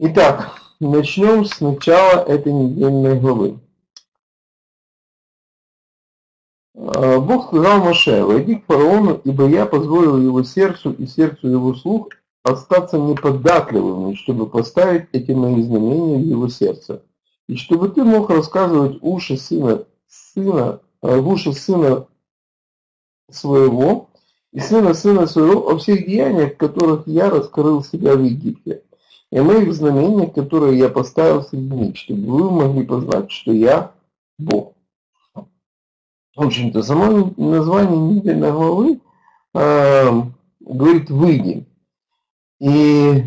Итак, начнем с начала этой недельной главы. А, Бог сказал Моше, войди к фараону, ибо я позволил его сердцу и сердцу его слух остаться неподатливыми, чтобы поставить эти мои знамения в его сердце. И чтобы ты мог рассказывать уши сына, сына, э, в уши сына своего и сына сына своего о всех деяниях, которых я раскрыл себя в Египте, о моих знамениях, которые я поставил среди них, чтобы вы могли познать, что я Бог. В общем-то, само название недельной главы э, говорит «выйди». И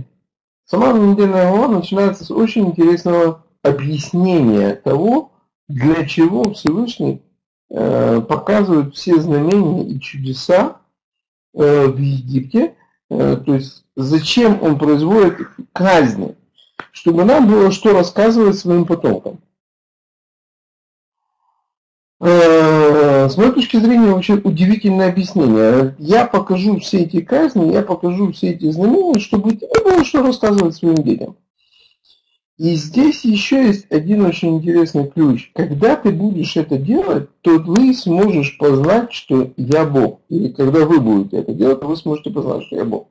сама недельная глава начинается с очень интересного объяснения того, для чего Всевышний э, показывает все знамения и чудеса э, в Египте, то есть зачем он производит казни, чтобы нам было что рассказывать своим потомкам. Э, с моей точки зрения, очень удивительное объяснение. Я покажу все эти казни, я покажу все эти знамения, чтобы тебе было что рассказывать своим детям. И здесь еще есть один очень интересный ключ. Когда ты будешь это делать, то вы сможешь познать, что я Бог. Или когда вы будете это делать, то вы сможете познать, что я Бог.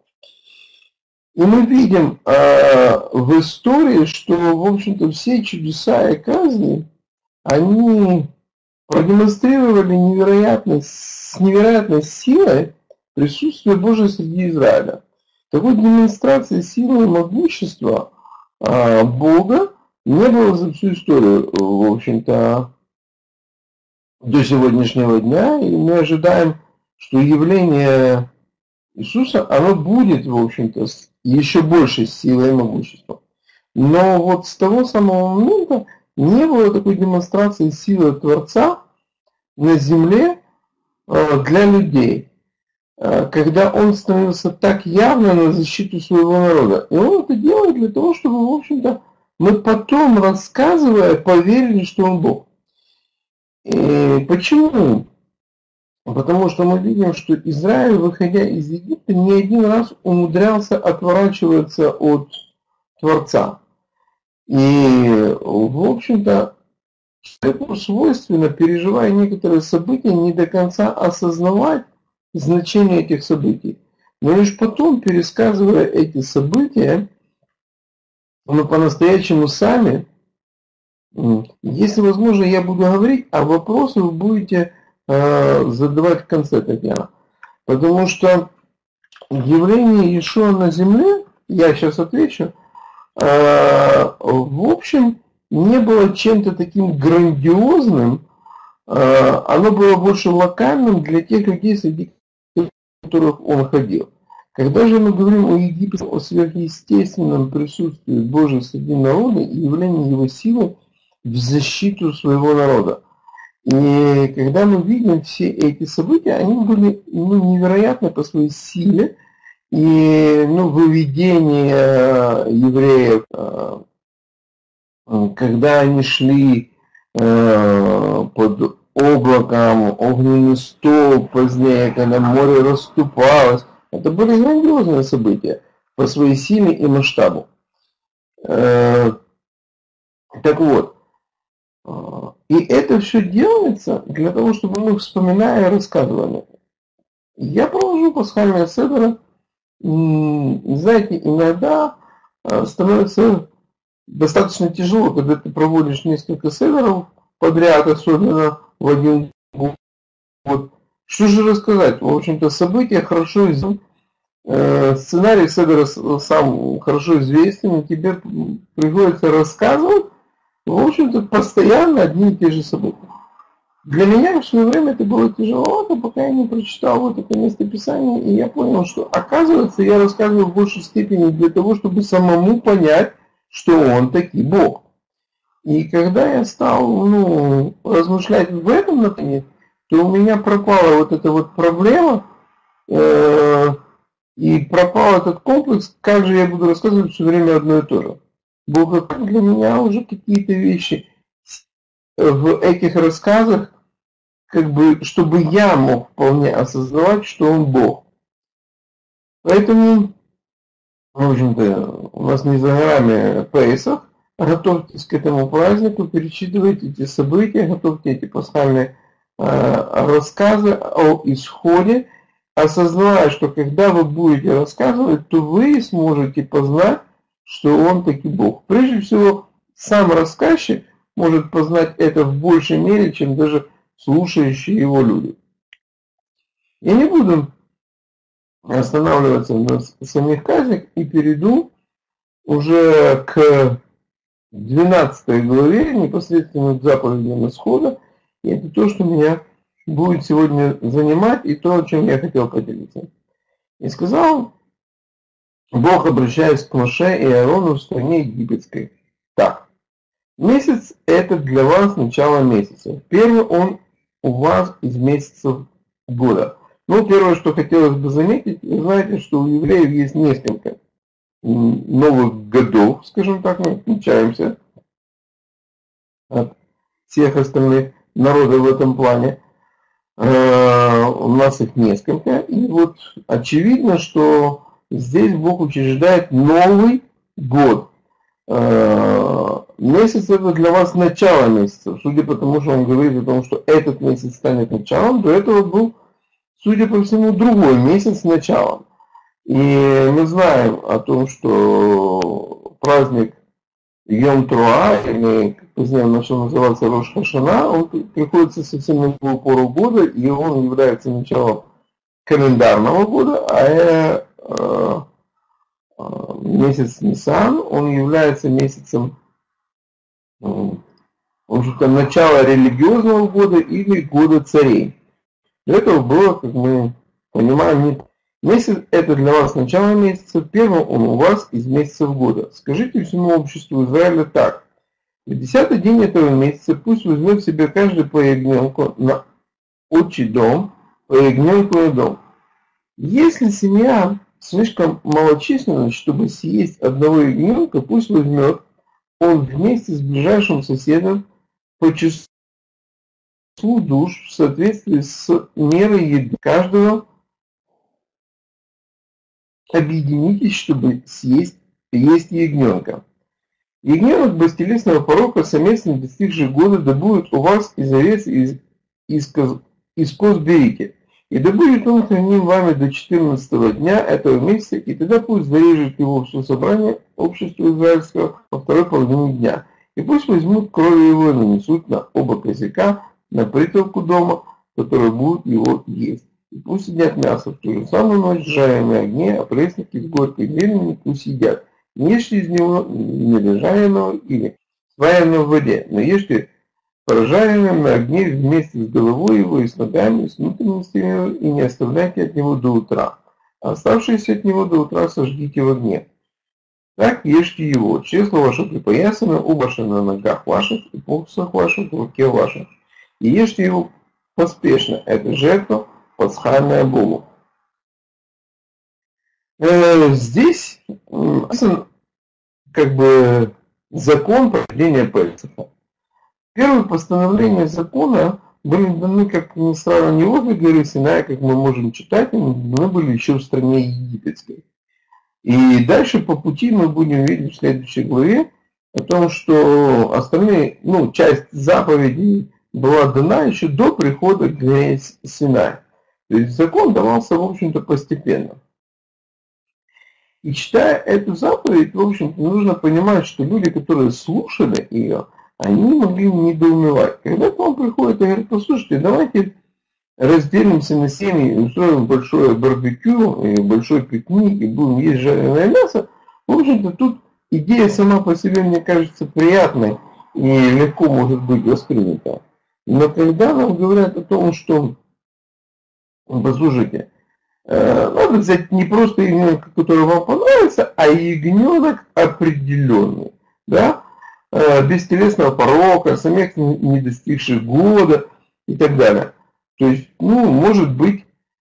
И мы видим э, в истории, что, в общем-то, все чудеса и казни, они продемонстрировали невероятно, с невероятной силой присутствие Божие среди Израиля. Такой демонстрации силы и могущества Бога не было за всю историю, в общем-то, до сегодняшнего дня, и мы ожидаем, что явление Иисуса, оно будет, в общем-то, еще большей силой и могуществом. Но вот с того самого момента не было такой демонстрации силы Творца на земле э, для людей, когда он становился так явно на защиту своего народа. И он это делает для того, чтобы, в общем-то, мы потом, рассказывая, поверили, что он Бог. И почему? Потому что мы видим, что Израиль, выходя из Египта, не один раз умудрялся отворачиваться от Творца. И, в общем-то, человеку свойственно, переживая некоторые события, не до конца осознавать значение этих событий. Но лишь потом, пересказывая эти события, мы по-настоящему сами, если возможно, я буду говорить, а вопросы вы будете э, задавать в конце, Татьяна. Потому что явление Иешуа на земле, я сейчас отвечу, Э, в общем, не было чем-то таким грандиозным, э, оно было больше локальным для тех людей, среди которых он ходил. Когда же мы говорим о Египте, о сверхъестественном присутствии Божьей среди народа и явлении его силы в защиту своего народа. И когда мы видим все эти события, они были ну, невероятны по своей силе, и ну, выведение э, евреев, э, когда они шли э, под облаком, огненный столб позднее, когда море расступалось, это были грандиозные события по своей силе и масштабу. Так вот, и это все делается для того, чтобы мы, вспоминая, рассказывали. Я провожу пасхальное седра знаете, иногда э, становится достаточно тяжело, когда ты проводишь несколько седеров подряд, особенно в один год. Что же рассказать? В общем-то, события хорошо известны. Э, сценарий седера сам хорошо известен, и тебе приходится рассказывать, в общем-то, постоянно одни и те же события. Для меня в свое время это было тяжеловато, пока я не прочитал вот это местописание, и я понял, что оказывается я рассказываю в большей степени для того, чтобы самому понять, что он таки Бог. И когда я стал ну, размышлять в этом направлении, то у меня пропала вот эта вот проблема, э, и пропал этот комплекс, как же я буду рассказывать все время одно и то же. Бог для меня уже какие-то вещи в этих рассказах, как бы, чтобы я мог вполне осознавать, что он Бог. Поэтому в общем-то, у нас не за горами Пейсах, готовьтесь к этому празднику, перечитывайте эти события, готовьте эти пасхальные э, рассказы о исходе, осознавая, что когда вы будете рассказывать, то вы сможете познать, что он таки Бог. Прежде всего, сам рассказчик может познать это в большей мере, чем даже слушающие его люди. Я не буду останавливаться на самих казнях и перейду уже к 12 главе, непосредственно к заповедям исхода. И это то, что меня будет сегодня занимать, и то, о чем я хотел поделиться. И сказал Бог, обращаясь к Моше и Аарону в стране египетской. Так, месяц это для вас начало месяца. Первый он у вас из месяцев года. Ну, первое, что хотелось бы заметить, вы знаете, что у евреев есть несколько новых годов, скажем так, мы отличаемся от всех остальных народов в этом плане. Э, у нас их несколько. И вот очевидно, что здесь Бог учреждает новый год. Э, месяц это для вас начало месяца. Судя по тому, что он говорит о том, что этот месяц станет началом, до этого был, судя по всему, другой месяц началом. И мы знаем о том, что праздник Йом Труа, или как позднее начал называться Рош Хашана, он приходится совсем на другую пору года, и он является началом календарного года, а э, э, месяц Нисан, он является месяцем там начало религиозного года или года царей. Для этого было, как мы понимаем, Месяц – это для вас начало месяца, первым он у вас из месяцев года. Скажите всему обществу Израиля так. В десятый день этого месяца пусть возьмет себе каждый по ягненку на отчий дом, по ягненку на дом. Если семья слишком малочисленна, чтобы съесть одного ягненка, пусть возьмет он вместе с ближайшим соседом по числу душ в соответствии с мерой еды каждого объединитесь, чтобы съесть есть ягненка. Ягненок без телесного порока, самец не достигший года, да будет у вас из овец из, из, из коз берите. И да будет он храним вами до 14 дня этого месяца, и тогда пусть зарежет его все собрание общества израильского во второй половине дня. И пусть возьмут кровь его и нанесут на оба козяка, на притолку дома, который будет его есть. И пусть едят мясо в ту же самую ночь, жаря на огне, а пресники с горькой зеленью пусть едят. Не ешьте из него недожаренного или сваренного в воде, но ешьте прожаренным на огне вместе с головой его и с ногами, и с внутренностями его, и не оставляйте от него до утра. А оставшиеся от него до утра сожгите в огне. Так ешьте его, чресло ваше припоясано, убаше на ногах ваших и посох ваших в руке ваших. И ешьте его поспешно, это жертва, пасхальное Богу. Э, здесь как бы закон проведения Пельцеха. Первые постановления закона были даны, как ни странно, не возле горы Синая, как мы можем читать, они были еще в стране египетской. И дальше по пути мы будем видеть в следующей главе о том, что остальные, ну, часть заповедей была дана еще до прихода к горе. То есть закон давался, в общем-то, постепенно. И читая эту заповедь, в общем-то, нужно понимать, что люди, которые слушали ее, они могли недоумевать. Когда к вам приходит и говорит, послушайте, давайте разделимся на семьи, устроим большое барбекю, и большой пикник, и будем есть жареное мясо, в общем-то, тут идея сама по себе, мне кажется, приятной и легко может быть воспринята. Но когда нам говорят о том, что Послушайте, э, надо взять не просто ягненка, который вам понравится, а ягненок определенный, да, э, без телесного порока, самец не достигших года и так далее. То есть, ну, может быть,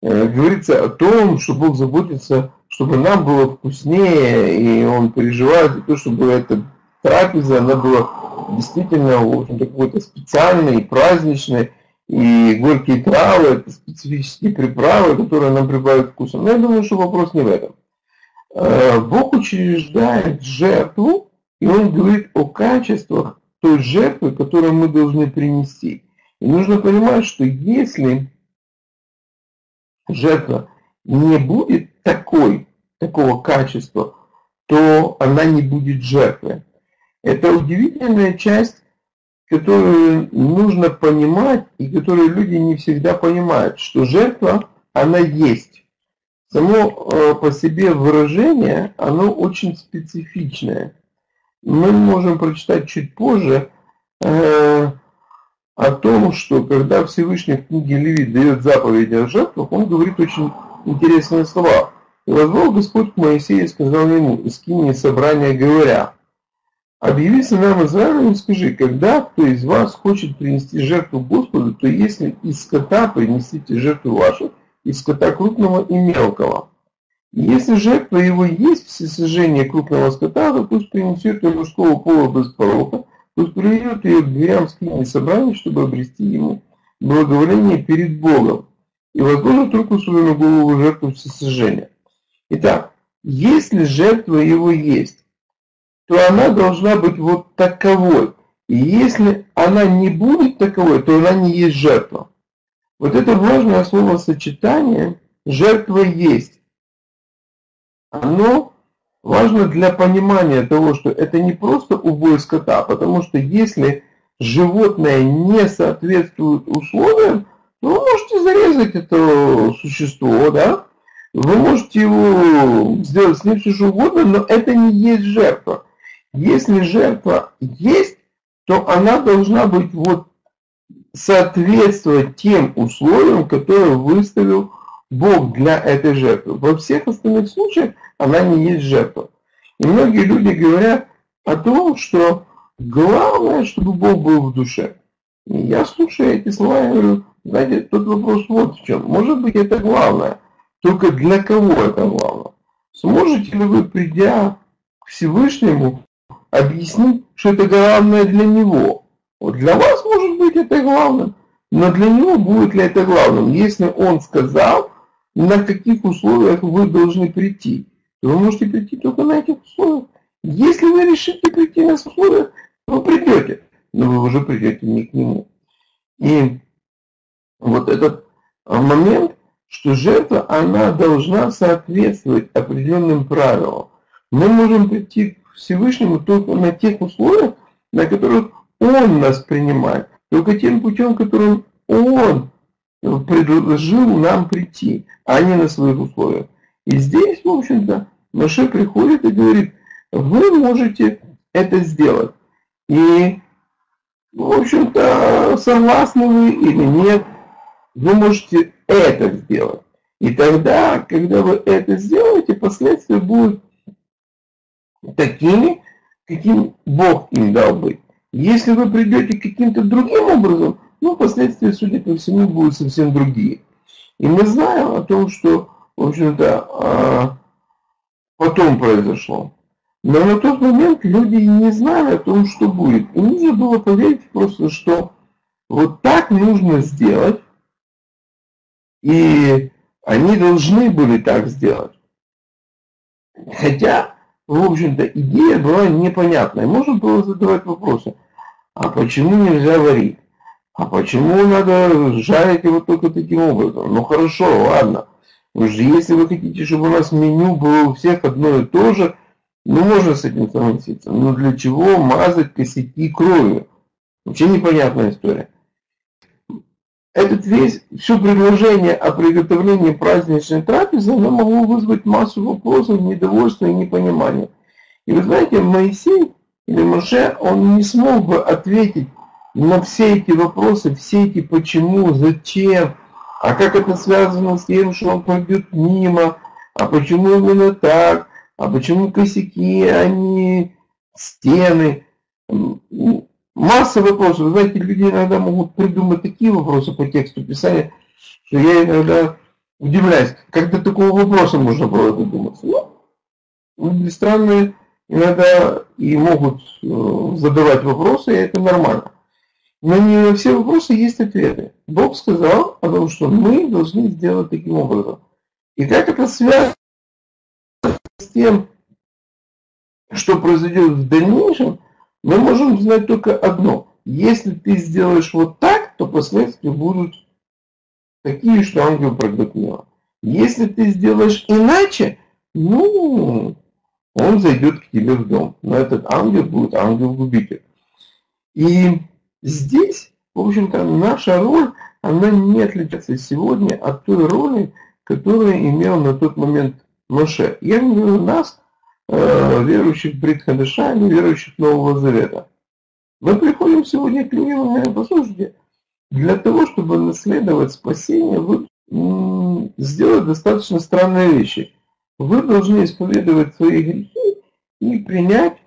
э, говорится о том, что Бог заботится, чтобы нам было вкуснее, и Он переживает за то, чтобы эта трапеза, она была действительно, в общем-то, какой-то специальной, праздничной, и горькие травы, это специфические приправы, которые нам прибавят вкуса. Но я думаю, что вопрос не в этом. э, Бог учреждает жертву, и Он говорит о качествах той жертвы, которую мы должны принести. И нужно понимать, что если жертва не будет такой, такого качества, то она не будет жертвой. Это удивительная часть, которую нужно понимать и которую люди не всегда понимают, что жертва, она есть. Само э, по себе выражение, оно очень специфичное. Мы можем прочитать чуть позже э, о том, что когда Всевышний в книге Левит дает заповеди о жертвах, он говорит очень интересные слова. «И возвал Господь к Моисею и сказал ему, из скини собрания, говоря, «Объяви сынам Израиля и скажи, когда кто из вас хочет принести жертву Господу, то если из скота принесите жертву вашу, из скота крупного и мелкого. Если жертва его есть всесожжение крупного скота, то пусть принесет ее мужского пола без порока, пусть приведет ее к дверям скини собрания, чтобы обрести ему благоволение перед Богом и возложит руку свою на голову жертву всесожжения. Итак, если жертва его есть, то она должна быть вот таковой. И если она не будет таковой, то она не есть жертва. Вот это важное словосочетание «жертва есть». Оно важно для понимания того, что это не просто убой скота, потому что если животное не соответствует условиям, то вы можете зарезать это существо, да? Вы можете его сделать с ним все что угодно, но это не есть жертва. Если жертва есть, то она должна быть вот соответствовать тем условиям, которые выставил Бог для этой жертвы. Во всех остальных случаях она не есть жертва. И многие люди говорят о том, что главное, чтобы Бог был в душе. И я слушаю эти слова и говорю, знаете, тот вопрос вот в чем. Может быть это главное, только для кого это главное? Сможете ли вы, придя к Всевышнему, объяснить, что это главное для Него? Вот для вас, может быть, это главным, но для Него будет ли это главным? Если Он сказал, на каких условиях вы должны прийти, то вы можете прийти только на этих условиях. Если вы решите прийти на условия, вы придете, но вы уже придете не к Нему. И вот этот момент, что жертва, она должна соответствовать определенным правилам. Мы можем прийти Всевышнему только на тех условиях, на которых Он нас принимает, только тем путем, которым Он предложил нам прийти, а не на своих условиях. И здесь, в общем-то, Маше приходит и говорит, вы можете это сделать. И, в общем-то, согласны вы или нет, вы можете это сделать. И тогда, когда вы это сделаете, последствия будут такими, каким Бог им дал быть. Если вы придете каким-то другим образом, ну, последствия, судя по всему, будут совсем другие. И мы знаем о том, что, в общем-то, а, потом произошло. Но на тот момент люди не знали о том, что будет. И нужно было поверить просто, что вот так нужно сделать, и они должны были так сделать. Хотя, в общем-то, идея была непонятная. Можно было задавать вопросы. А почему нельзя варить? А почему надо жарить его только таким образом? Ну хорошо, ладно. Уж если вы хотите, чтобы у нас меню было у всех одно и то же, ну можно с этим согласиться. Но для чего мазать косяки кровью? Вообще непонятная история этот весь, все предложение о приготовлении праздничной трапезы, оно могло вызвать массу вопросов, недовольства и непонимания. И вы знаете, Моисей или Моше, он не смог бы ответить на все эти вопросы, все эти почему, зачем, а как это связано с тем, что он пойдет мимо, а почему именно так, а почему косяки, а не стены масса вопросов. Знаете, люди иногда могут придумать такие вопросы по тексту Писания, что я иногда удивляюсь, как до такого вопроса можно было додуматься. Ну, странные иногда и могут э, задавать вопросы, и это нормально. Но не на все вопросы есть ответы. Бог сказал о том, что мы должны сделать таким образом. И как это связано с тем, что произойдет в дальнейшем, мы можем знать только одно. Если ты сделаешь вот так, то последствия будут такие, что ангел проглотнет. Если ты сделаешь иначе, ну, он зайдет к тебе в дом. Но этот ангел будет ангел-губитель. И здесь, в общем-то, наша роль, она не отличается сегодня от той роли, которую имел на тот момент Моше. Я говорю нас, э, верующих Бритхадаша или верующих Нового Завета. Мы приходим сегодня к людям и говорим, послушайте, для того, чтобы наследовать спасение, вы сделать достаточно странные вещи. Вы должны исповедовать свои грехи и принять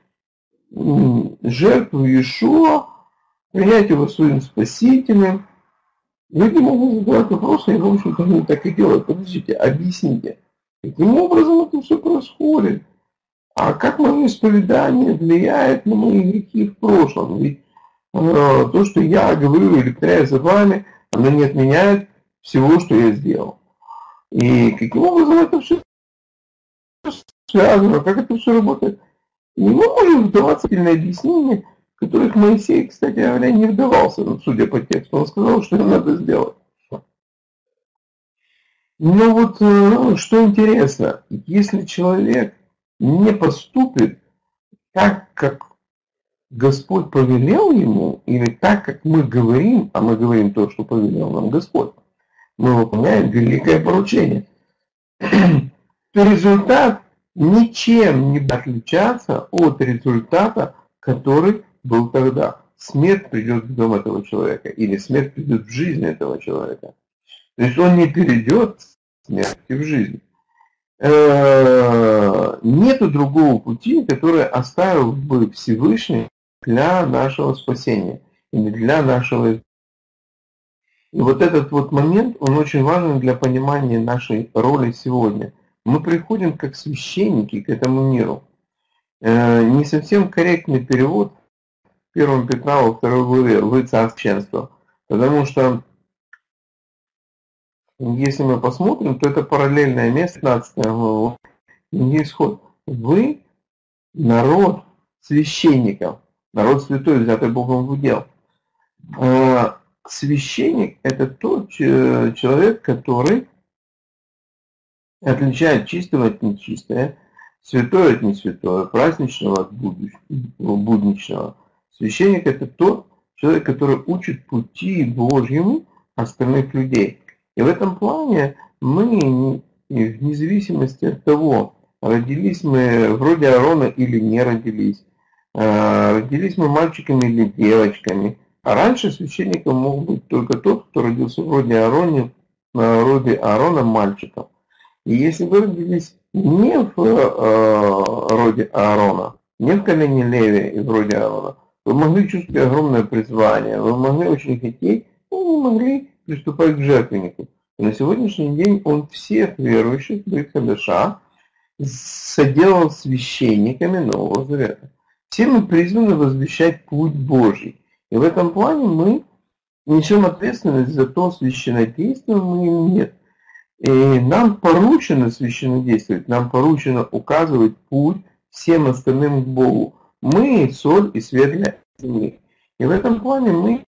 жертву Иешуа, принять его своим спасителем. Люди могут задавать вопросы, и, в общем-то, они так и делают. Подождите, объясните, каким образом это все происходит? А как мое исповедание влияет на мои грехи в прошлом? Ведь э, то, что я говорю или повторяю за вами, оно не отменяет всего, что я сделал. И каким образом это все связано, как это все работает. И мы можем вдаваться в объяснения, в которых Моисей, кстати говоря, не вдавался, ну, судя по тексту. Он сказал, что надо сделать. Но вот э, что интересно, если человек не поступит так, как Господь повелел ему, или так, как мы говорим, а мы говорим то, что повелел нам Господь, мы выполняем великое поручение, то результат ничем не отличаться от результата, который был тогда. Смерть придет в дом этого человека, или смерть придет в жизнь этого человека. То есть он не перейдет смерти в жизнь. Э, нету другого пути, который оставил бы Всевышний для нашего спасения или для нашего и вот этот вот момент, он очень важен для понимания нашей роли сегодня. Мы приходим как священники к этому миру. Э, не совсем корректный перевод 1 Петра во второй главе «Вы царственство», потому что если мы посмотрим, то это параллельное место, 15 глава, исход. Вы народ священников, народ святой, взятый Богом в удел. Э, священник – это тот человек, который отличает чистого от нечистого, святое от несвятое, праздничного от будничного. Священник – это тот человек, который учит пути Божьему остальных людей. И в этом плане мы, вне зависимости от того, родились мы вроде Аарона или не родились, а, родились мы мальчиками или девочками, а раньше священником мог быть только тот, кто родился вроде Аароне, вроде Аарона мальчиком. И если вы родились не в э, роде Аарона, не в колене Леви и вроде Аарона, вы могли чувствовать огромное призвание, вы могли очень хотеть, но не могли приступать к жертвеннику. И на сегодняшний день он всех верующих, Брит Хадаша, соделал священниками Нового Завета. Все мы призваны возвещать путь Божий. И в этом плане мы несем ответственность за то, священнодействуем мы или нет. И нам поручено священнодействовать, нам поручено указывать путь всем остальным к Богу. Мы соль и свет для земли. И в этом плане мы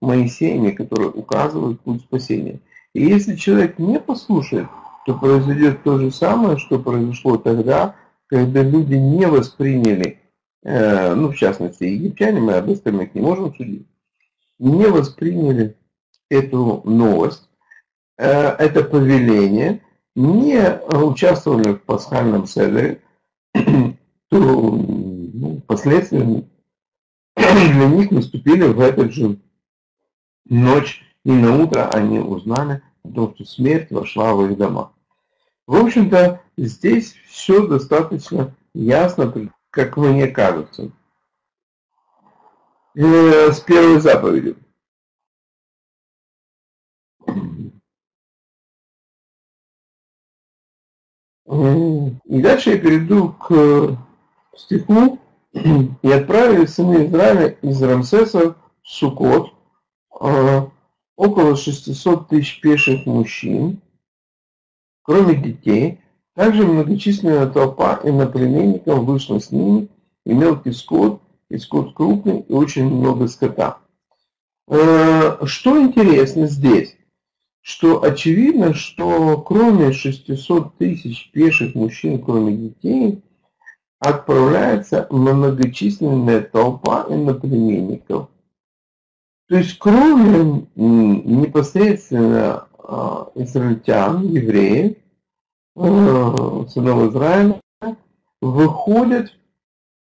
Моисеями, которые указывают путь спасения. И если человек не послушает, то произойдет то же самое, что произошло тогда, когда люди не восприняли, э, ну в частности египтяне, мы об остальных не можем судить, не восприняли эту новость, э, это повеление, не участвовали в пасхальном седере, то ну, последствия для них наступили в этот же ночь, и на утро они узнали о том, что смерть вошла в их дома. В общем-то, здесь все достаточно ясно, как мне кажется. Э, с первой заповедью. И дальше я перейду к стиху. «И отправили сыны Израиля из Рамсеса в Сукот а, около 600 тысяч пеших мужчин, кроме детей, Также многочисленная толпа иноплеменников вышла с ними, и мелкий скот, и скот крупный, и очень много скота. Э, что интересно здесь? Что очевидно, что кроме 600 тысяч пеших мужчин, кроме детей, отправляется многочисленная толпа иноплеменников. То есть кроме непосредственно а, израильтян, евреев, э, сынов Израиля, выходят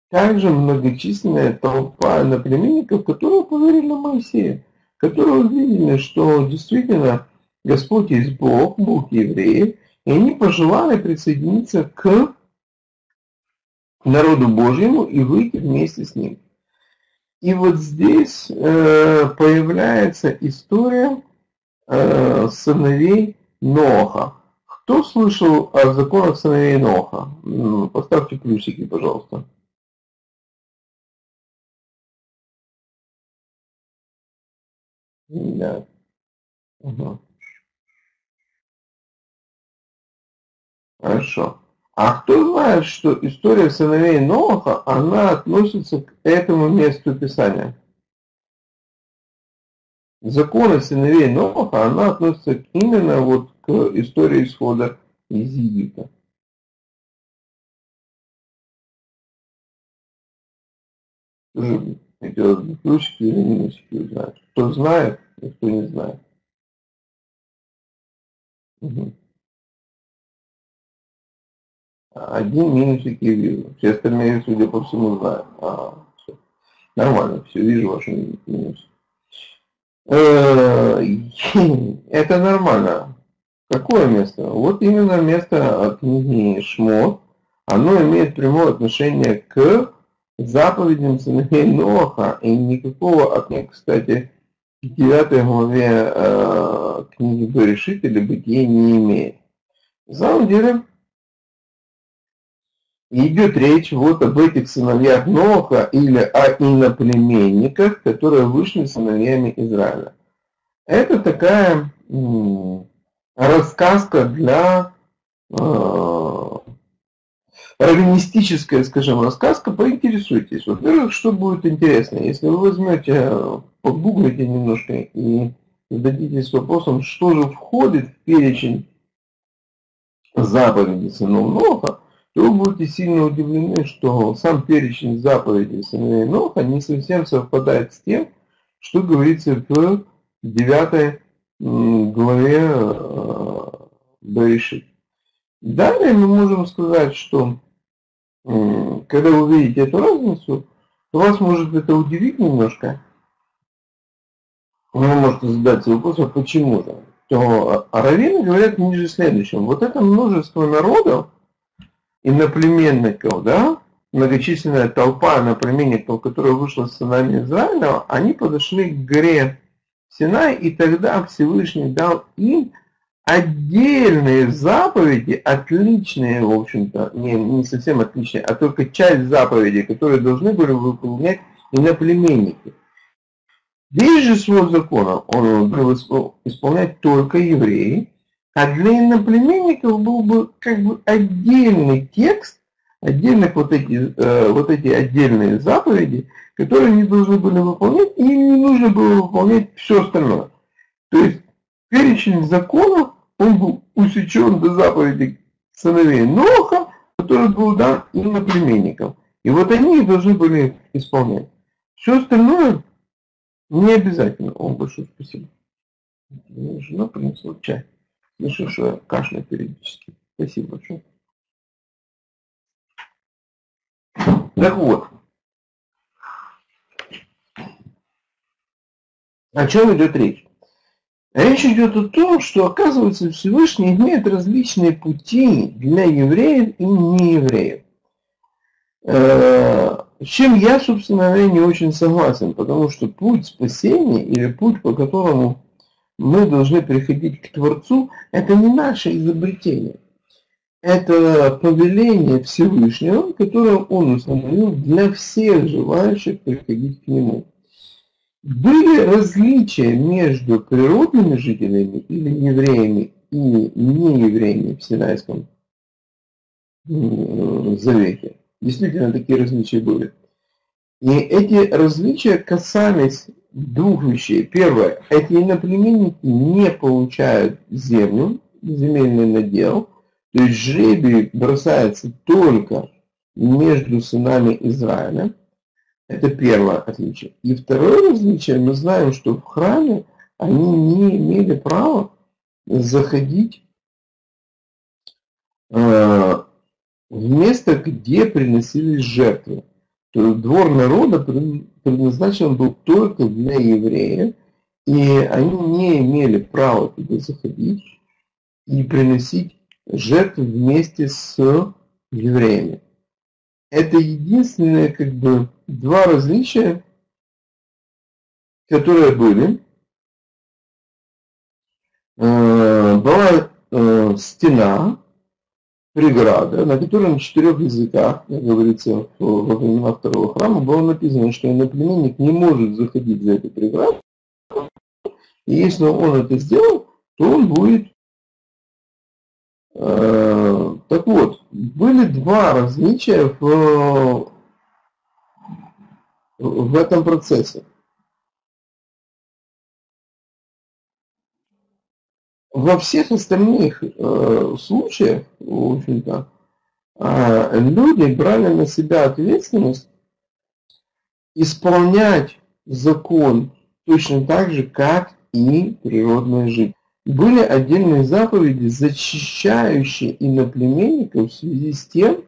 также многочисленная толпа иноплеменников, которые поверили Моисею, которые увидели, что действительно Господь есть Бог, Бог евреев, и они пожелали присоединиться к народу Божьему и выйти вместе с ним. И вот здесь э, появляется история э, сыновей Ноха. Кто слышал о законах сыновей Ноха? Поставьте плюсики, пожалуйста. Да. Угу. Хорошо. А кто знает, что история сыновей Ноха, она относится к этому месту Писания? Законы сыновей Ноха, она относится именно вот к истории исхода из Египта. Плюсики или минусики узнать. Кто знает и кто не знает. Угу. Один минусик я вижу. Все остальные, судя по всему, знают. А, все. Нормально, все, вижу ваш минус. Э, это нормально. Какое место? Вот именно место книги Шмот. Оно имеет прямое отношение к заповедям сыновей Ноха, и никакого от них, кстати, в 9 главе э, книги Берешит или Бытие не имеет. На самом деле, идет речь вот об этих сыновьях Ноха или о иноплеменниках, которые вышли сыновьями Израиля. Это такая рассказка для э, раввинистическая, скажем, рассказка, поинтересуйтесь. Во-первых, что будет интересно, если вы возьмете, погуглите немножко и зададитесь вопросом, что же входит в перечень заповедей сынов Ноха, то вы будете сильно удивлены, что сам перечень заповедей сыновей Ноха не совсем совпадает с тем, что говорится в 9 главе э, Берешит. Далее мы можем сказать, что когда вы увидите эту разницу, то вас может это удивить немножко. Вы можете задать себе вопрос, а почему же? То раввины говорят ниже следующем. Вот это множество народов, иноплеменников, да, многочисленная толпа иноплеменников, которая вышла с сынами Израиля, они подошли к горе Синай, и тогда Всевышний дал им отдельные заповеди, отличные, в общем-то, не, не совсем отличные, а только часть заповедей, которые должны были выполнять иноплеменники. Здесь же свой закон он был исполнять только евреи, а для иноплеменников был бы как бы отдельный текст, отдельных вот эти, э, вот эти отдельные заповеди, которые они должны были выполнять, и им не нужно было выполнять все остальное. То есть перечень законов, он был усечен до заповедей сыновей Ноха, который был дан иноплеменникам. И вот они должны были исполнять. Все остальное не обязательно. О, большое спасибо. Жена принесла чай. Слышу, что я кашляю периодически. Спасибо большое. Так вот. О чем идет речь? Речь идет о том, что, оказывается, Всевышний имеет различные пути для евреев и неевреев. Э, с чем я, собственно говоря, не очень согласен, потому что путь спасения или путь, по которому мы должны приходить к Творцу, это не наше изобретение. Это повеление Всевышнего, которое Он установил для всех желающих приходить к Нему. Были различия между природными жителями или евреями и неевреями в Синайском Завете. Действительно, такие различия были. И эти различия касались двух вещей. Первое, эти иноплеменники не получают землю, земельный надел, то есть жребий бросается только между сынами Израиля. Это первое отличие. И второе различие, мы знаем, что в храме они не имели права заходить э, в место, где приносились жертвы. То двор народа предназначен был только для евреев, и они не имели права туда заходить и приносить жертвы вместе с евреями. Это единственные как бы два различия, которые были. Э, была э, стена, преграда, на которой на четырех языках, как говорится во времена второго храма, было написано, что иноплеменник не может заходить за эту преграду, и если он это сделал, то он будет... Э, так вот, были два различия в, в этом процессе. Во всех остальных э, случаях, в общем-то, э, люди брали на себя ответственность исполнять закон точно так же, как и природная жизнь. Были отдельные заповеди, защищающие иноплеменников в связи с тем,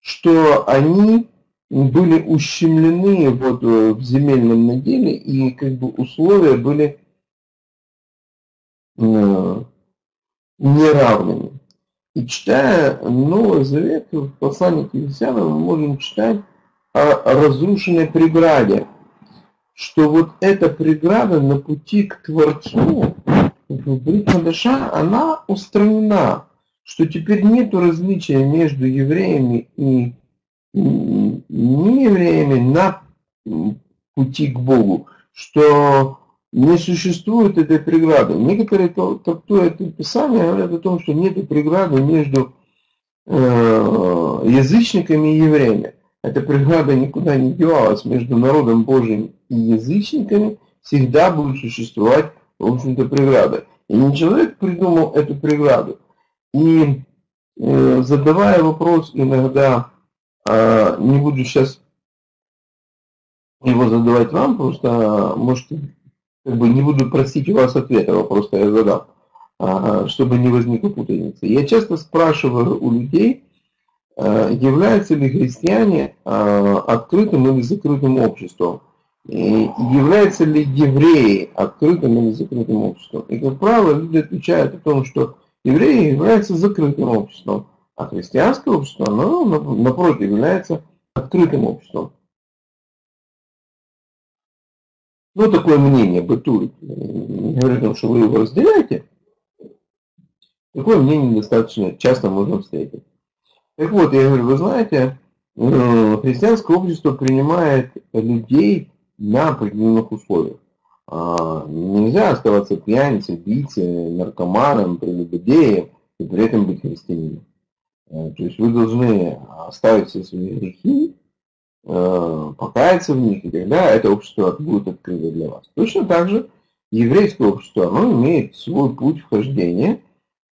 что они были ущемлены вот э, в земельном наделе, и как бы условия были неравными. И читая Новый Завет, в послании к Ефесянам мы можем читать о разрушенной преграде, что вот эта преграда на пути к Творцу в Брит она устранена, что теперь нет различия между евреями и неевреями на пути к Богу, что не существует этой преграды. Некоторые, трактуя это Писание, говорят о том, что нет преграды между э, язычниками и евреями. Эта преграда никуда не девалась между народом Божьим и язычниками, всегда будет существовать, в общем-то, преграда. И не человек придумал эту преграду. И э, задавая вопрос иногда, э, не буду сейчас его задавать вам, просто можете как бы не буду просить у вас ответа, вопрос я задам, а, чтобы не возникло путаницы. Я часто спрашиваю у людей, а, являются ли христиане а, открытым или закрытым обществом, являются ли евреи открытым или закрытым обществом. И, как правило, люди отвечают о том, что евреи являются закрытым обществом, а христианское общество, оно, напротив, является открытым обществом. Ну, такое мнение бытует. Говорю о том, что вы его разделяете. Такое мнение достаточно часто можно встретить. Так вот, я говорю, вы знаете, э, христианское общество принимает людей на определенных условиях. А, нельзя оставаться пьяницей, убийцей, наркоманом, прелюбодеем и при этом быть христианином. Э, то есть вы должны оставить все свои грехи, Э, покаяться в них, и тогда это общество будет открыто для вас. Точно так же еврейское общество, оно имеет свой путь вхождения.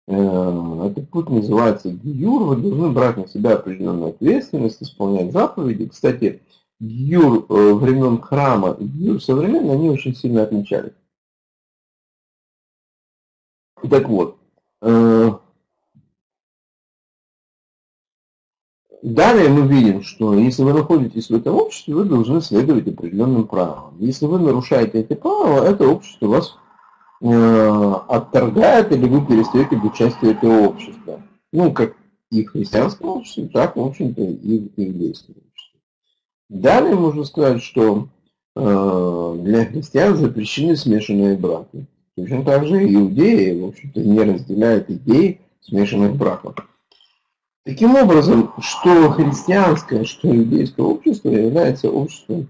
Э, этот путь называется гиюр. Вы должны брать на себя определенную ответственность, исполнять заповеди. Кстати, гиюр э, времен храма и гиюр современный, они очень сильно отличались. Так вот, Далее мы видим, что если вы находитесь в этом обществе, вы должны следовать определенным правилам. Если вы нарушаете эти правила, это общество вас э, отторгает или вы перестаете быть частью этого общества. Ну, как и в христианском обществе, так, в общем-то, и в еврейском обществе. Далее можно сказать, что э, для христиан запрещены смешанные браки. Точно так же иудеи, в общем-то, не разделяют идеи смешанных браков. Таким образом, что христианское, что иудейское общество является обществом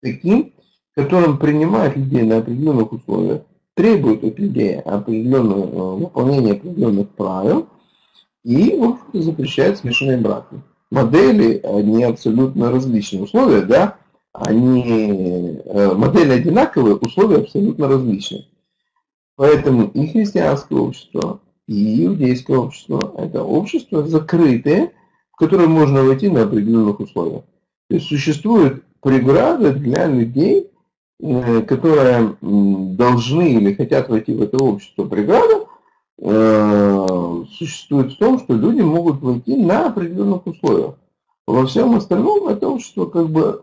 таким, которым принимает людей на определенных условиях, требует от людей определенного, э, выполнения определенных правил, И, в запрещает смешанные браки. Модели, они абсолютно различные. Условия, да, они, э, модели одинаковые, условия абсолютно различные. Поэтому и христианское общество, и иудейское общество – это общество закрытое, в которое можно войти на определенных условиях. То есть существует преграды для людей, э, которые должны или хотят войти в это общество. Преграда э, существует в том, что люди могут войти на определенных условиях. Во всем остальном это общество как бы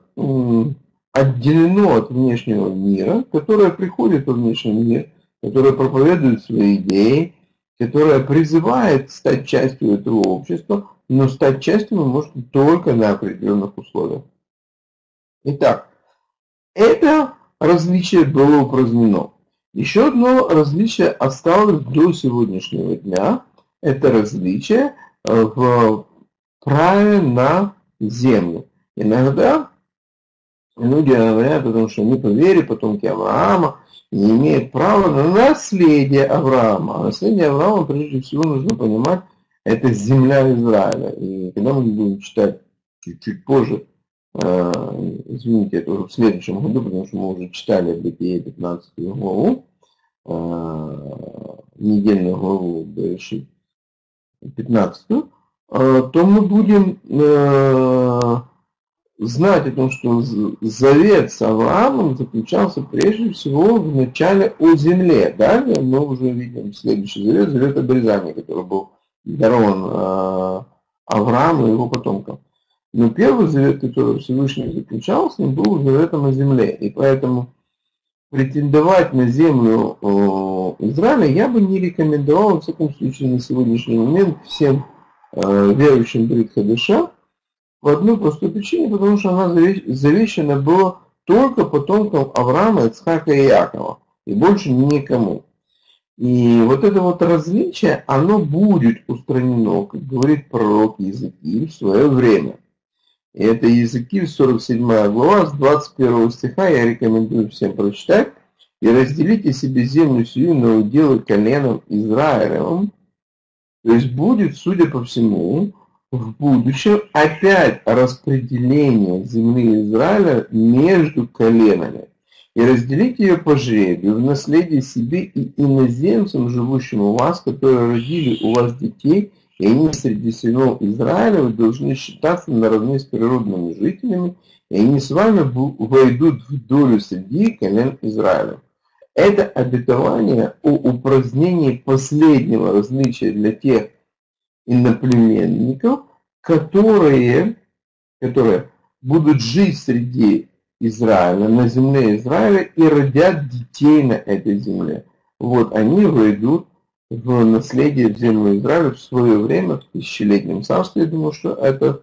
отделено от внешнего мира, которое приходит во внешний мир, которое проповедует свои идеи, которое призывает стать частью этого общества, но стать частью мы можем только на определенных условиях. Итак, это различие было упразднено. Еще одно различие осталось до сегодняшнего дня. Это различие в праве на землю. Иногда люди говорят о том, что мы по вере потомки Авраама не имеют права на наследие Авраама. А наследие Авраама, прежде всего, нужно понимать, это земля Израиля. И когда мы будем читать чуть-чуть позже, э, извините, это уже в следующем году, потому что мы уже читали Бытие 15 главу, э, недельную главу Берешит 15, э, то мы будем знать о том, что завет с Авраамом заключался прежде всего в начале о земле. Далее мы уже видим следующий завет, завет обрезания, который был дарован э, Аврааму и его потомкам. Но первый завет, который Всевышний заключал с ним, был заветом о земле. И поэтому претендовать на землю э, Израиля я бы не рекомендовал, во всяком случае, на сегодняшний момент всем э, верующим Брит Хадыша, по одной простой причине, потому что она завещана была только потомкам Авраама, Ицхака и Якова, и больше никому. И вот это вот различие, оно будет устранено, как говорит пророк Иезекииль в свое время. И это Иезекииль, 47 глава, с 21 стиха, я рекомендую всем прочитать. «И разделите себе землю сию на уделы коленом Израилевым». То есть будет, судя по всему, в будущем опять распределение земли Израиля между коленами и разделить ее по жребию в наследие себе и иноземцам, живущим у вас, которые родили у вас детей, и они среди сынов Израиля должны считаться наравне с природными жителями, и они с вами войдут в долю среди колен Израиля. Это обетование о упразднении последнего различия для тех, иноплеменников, которые, которые будут жить среди Израиля, на земле Израиля и родят детей на этой земле. Вот они войдут в наследие в землю Израиля в свое время, в тысячелетнем царстве, я думаю, что это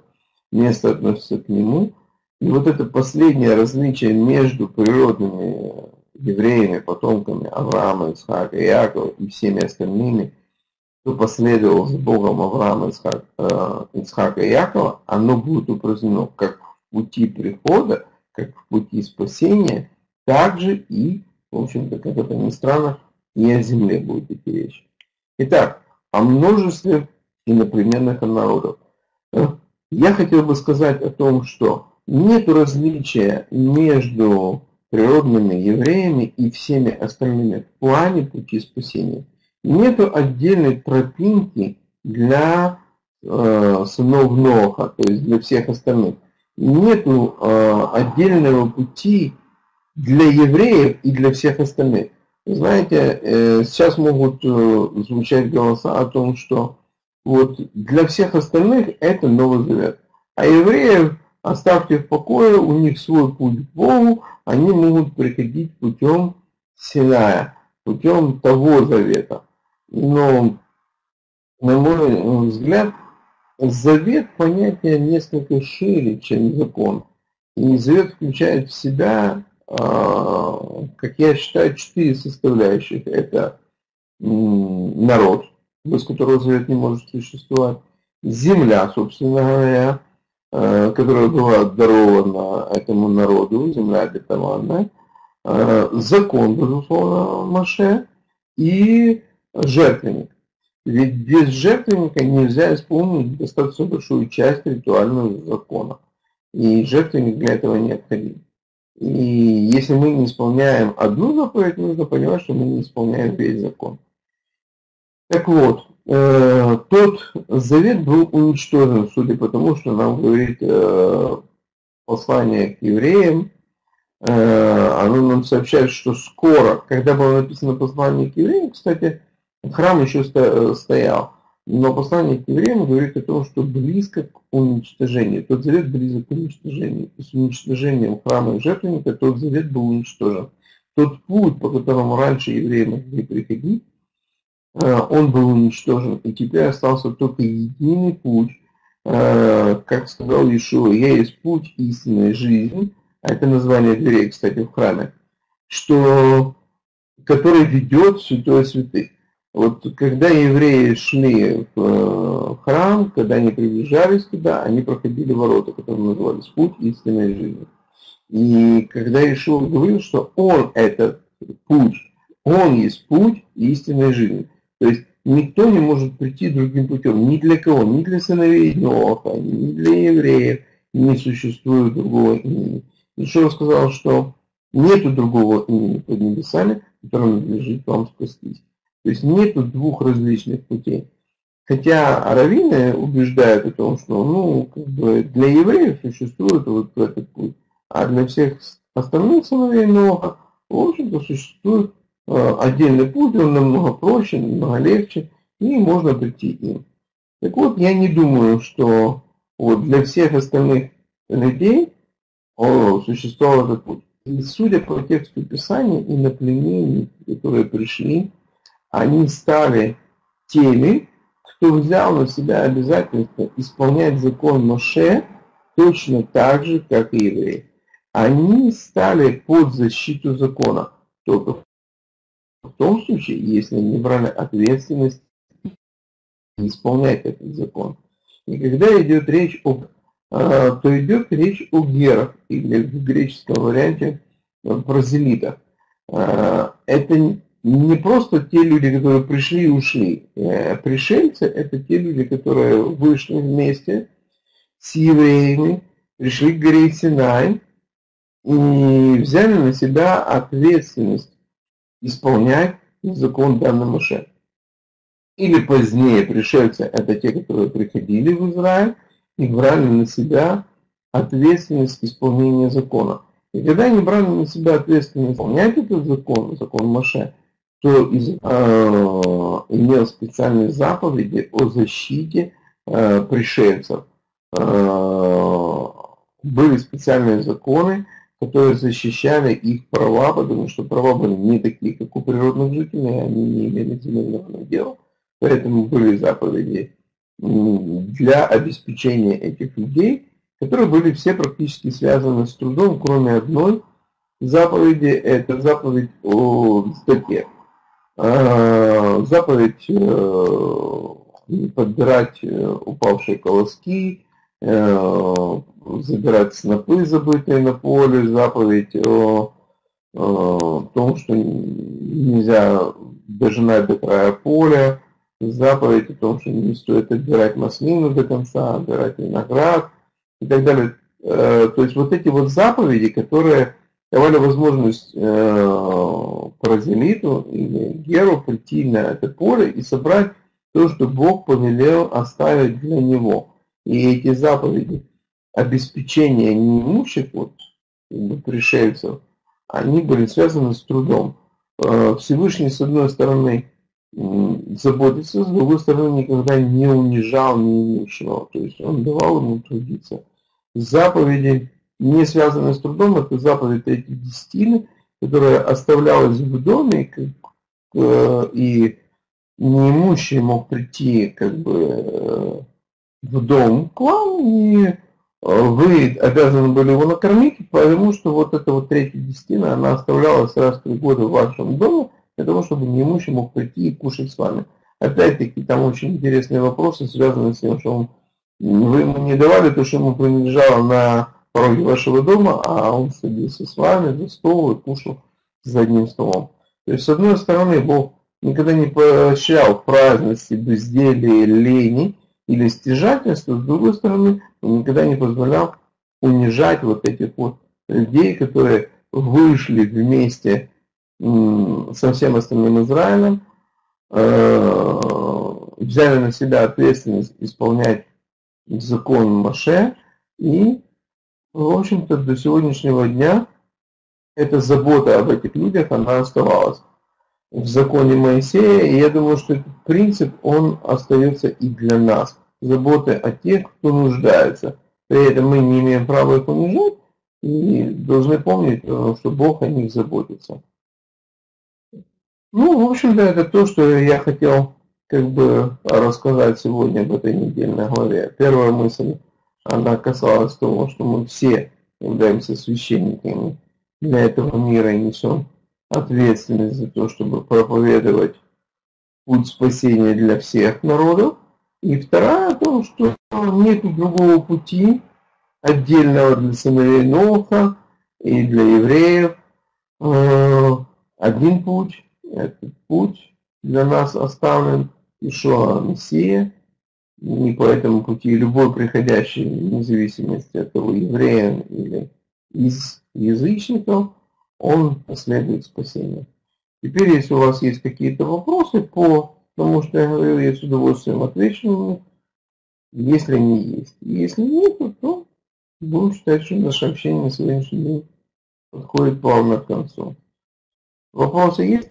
место относится к нему. И вот это последнее различие между природными евреями, потомками Авраама, Исхака, Иакова и всеми остальными – кто последовал за Богом Авраама, Исхак, э, Исхака и Якова, оно будет упразднено как в пути прихода, как в пути спасения, так же и, в общем-то, как это ни странно, и о земле будет идти речь. Итак, о множестве иноплеменных народов. Э, я хотел бы сказать о том, что нет различия между природными евреями и всеми остальными в плане пути спасения. Нету отдельной тропинки для э, сынов Ноха, то есть для всех остальных. Нету э, отдельного пути для евреев и для всех остальных. Знаете, э, сейчас могут э, звучать голоса о том, что вот для всех остальных это Новый Завет. А евреев оставьте в покое, у них свой путь к Богу, они могут приходить путем Синая, путем того завета. Но, на мой взгляд, завет понятие несколько шире, чем закон. И завет включает в себя, а, как я считаю, четыре составляющих. Это народ, без которого завет не может существовать, земля, собственно говоря, а, которая была дарована этому народу, земля обетованная, а, закон, безусловно, Маше, и жертвенник. Ведь без жертвенника нельзя исполнить достаточно большую часть ритуального закона. И жертвенник для этого необходим. И если мы не исполняем одну заповедь, нужно понимать, что мы не исполняем весь закон. Так вот, э, тот завет был уничтожен, судя по тому, что нам говорит э, послание к евреям. Э, оно нам сообщает, что скоро, когда было написано послание к евреям, кстати, храм еще стоял, но послание к евреям говорит о том, что близко к уничтожению. Тот завет близок к уничтожению. И с уничтожением храма и жертвенника тот завет был уничтожен. Тот путь, по которому раньше евреи могли приходить, э, он был уничтожен. И теперь остался только единый путь, э, как сказал Ишуа, я есть путь истинной жизни, а это название дверей, кстати, в храме, что, который ведет в святое святых. Вот когда евреи шли в э, храм, когда они приближались туда, они проходили ворота, которые назывались путь истинной жизни. И когда Ишуа говорил, что он этот путь, он есть путь истинной жизни. То есть никто не может прийти другим путем, ни для кого, ни для сыновей Ноха, ни для евреев не существует другого имени. Ишуа сказал, что нету другого имени под небесами, которым надлежит вам спастись. То есть нету двух различных путей. Хотя раввины убеждают о том, что ну, как бы для евреев существует вот этот путь, а для всех остальных сыновей Ноха, в общем-то, существует э, отдельный путь, он намного проще, намного легче, и можно прийти им. Так вот, я не думаю, что вот для всех остальных людей о, существовал этот путь. И судя по тексту Писания, иноплеменники, которые пришли они стали теми, кто взял на себя обязательство исполнять закон Моше точно так же, как и евреи. Они стали под защиту закона, только в том случае, если они брали ответственность исполнять этот закон. И когда идет речь об, то идет речь о герах, или в греческом варианте прозелитах. Это не просто те люди, которые пришли и ушли. Э, пришельцы – это те люди, которые вышли вместе с евреями, пришли к горе Синай и взяли на себя ответственность исполнять закон данный Моше. Или позднее пришельцы – это те, которые приходили в Израиль и брали на себя ответственность исполнения закона. И когда они брали на себя ответственность исполнять этот закон, закон Моше – кто из, э, имел специальные заповеди о защите э, пришельцев. Э, были специальные законы, которые защищали их права, потому что права были не такие, как у природных жителей, они не имели земельного надела, поэтому были заповеди для обеспечения этих людей, которые были все практически связаны с трудом, кроме одной заповеди, это заповедь о статье. Э, заповедь э, подбирать э, упавшие колоски, забирать снопы, забытые на поле, заповедь о, том, что нельзя дожинать до края поля, заповедь о том, что не стоит отбирать маслину до конца, отбирать виноград и так далее. То есть вот эти вот заповеди, которые давали возможность э, паразелиту или геру прийти на это поле и собрать то, что Бог повелел оставить для него. И эти заповеди обеспечения неимущих вот, пришельцев, они были связаны с трудом. Э, Всевышний, с одной стороны, заботится, с другой стороны, никогда не унижал неимущего. То есть он давал ему трудиться. Заповеди не связанная с трудом, это заповедь Третьей Десятины, которая оставлялась в доме, э, и неимущий мог прийти как бы э, в дом к вам, и э, вы обязаны были его накормить, потому что вот эта вот третья десятина, она оставлялась раз в три года в вашем доме, для того, чтобы неимущий мог прийти и кушать с вами. Опять-таки, там очень интересные вопросы, связанные с тем, что он, вы ему не давали то, что ему принадлежало на пороге вашего дома, а он садился с вами за стол и кушал за одним столом. То есть, с одной стороны, Бог никогда не поощрял праздности, безделия, лени или стяжательства, с другой стороны, он никогда не позволял унижать вот этих вот людей, которые вышли вместе со всем остальным Израилем, э, взяли на себя ответственность исполнять закон Маше, и, в общем-то, до сегодняшнего дня эта забота об этих людях, она оставалась в законе Моисея, и я думаю, что этот принцип, он остается и для нас. Заботы о тех, кто нуждается. При этом мы не имеем права их унижать, и должны помнить, э, что Бог о них заботится. Ну, в общем-то, это то, что я хотел как бы рассказать сегодня об этой недельной главе. Первая мысль, она касалась того, что мы все являемся священниками для этого мира и несем ответственность за то, чтобы проповедовать путь спасения для всех народов. И вторая о том, что нет другого пути отдельного для сыновей Ноха и для евреев. Э, один путь, этот путь для нас оставлен Ишуа Мессия, и по этому пути любой приходящий, вне зависимости от того, евреем или из язычников, он последует спасению. Теперь, если у вас есть какие-то вопросы по тому, что я говорил, я с удовольствием отвечу на них, если они есть. Если нет, то будем считать, что наше общение на сегодняшний день подходит плавно к концу. Вопросы есть?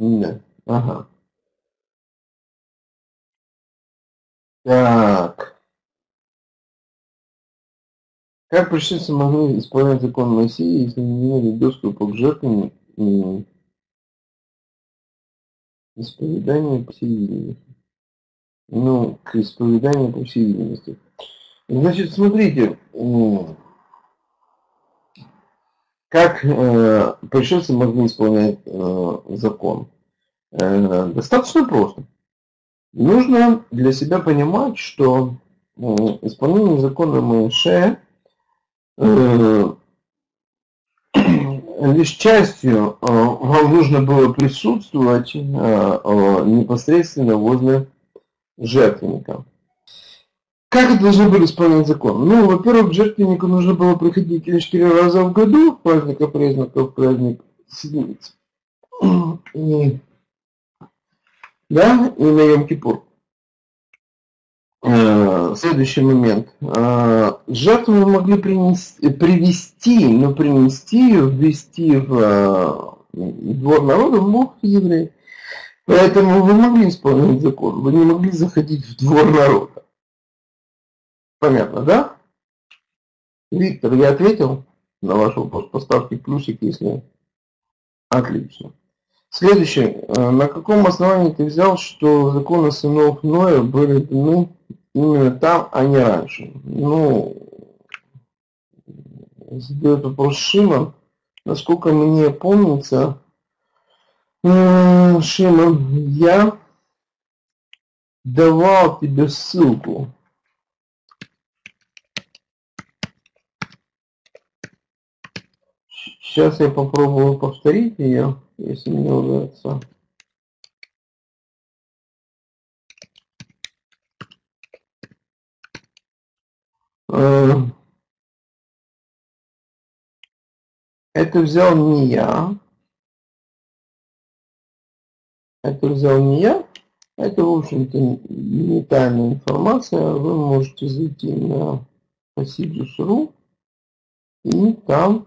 Да. Ага. Так. Как пришельцы могли исполнять закон Моисея, если не имели доступа к жертвам и исповеданию по всей видимости? Ну, к исповеданию по всей видимости. Значит, смотрите, как э, пришельцы могли исполнять э, закон? Э, достаточно просто. Нужно для себя понимать, что э, исполнение закона Моисея э, лишь частью э, вам нужно было присутствовать э, э, непосредственно возле жертвенника. Как это должны были исполнять закон? Ну, во-первых, жертвеннику нужно было приходить лишь четыре раза в году, праздника признаков, праздник седмиц. И, да, и на Йом-Кипур. Э, следующий момент. Э, жертву могли принести, привести, но принести ввести в э, двор народа мог еврей. Поэтому вы могли исполнять закон, вы не могли заходить в двор народа. Понятно, да? Виктор, я ответил на ваш вопрос. Поставьте плюсик, если... Отлично. Следующее. Э, на каком основании ты взял, что законы сынов Ноя были даны именно там, а не раньше? Ну, задает вопрос Шимон. Насколько мне помнится, э, Шимон, я давал тебе ссылку Сейчас я попробую повторить ее, если мне удастся. Э, это взял не я. Это взял не я. Это, в общем-то, не тайная информация. Вы можете зайти на Hasidus.ru и там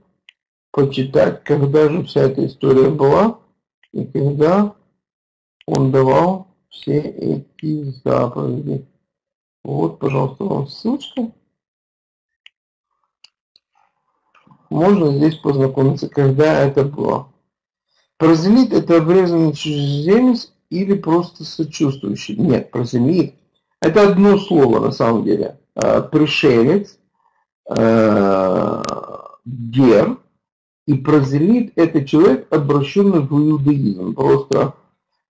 почитать, когда же вся эта история была и когда он давал все эти заповеди. Вот, пожалуйста, вам ссылочка. Можно здесь познакомиться, когда это было. Прозелит – это обрезанный чужеземец или просто сочувствующий? Нет, прозелит – это одно слово на самом деле. А, пришелец, а, гер, и прозелит – это человек, обращенный в иудаизм. Просто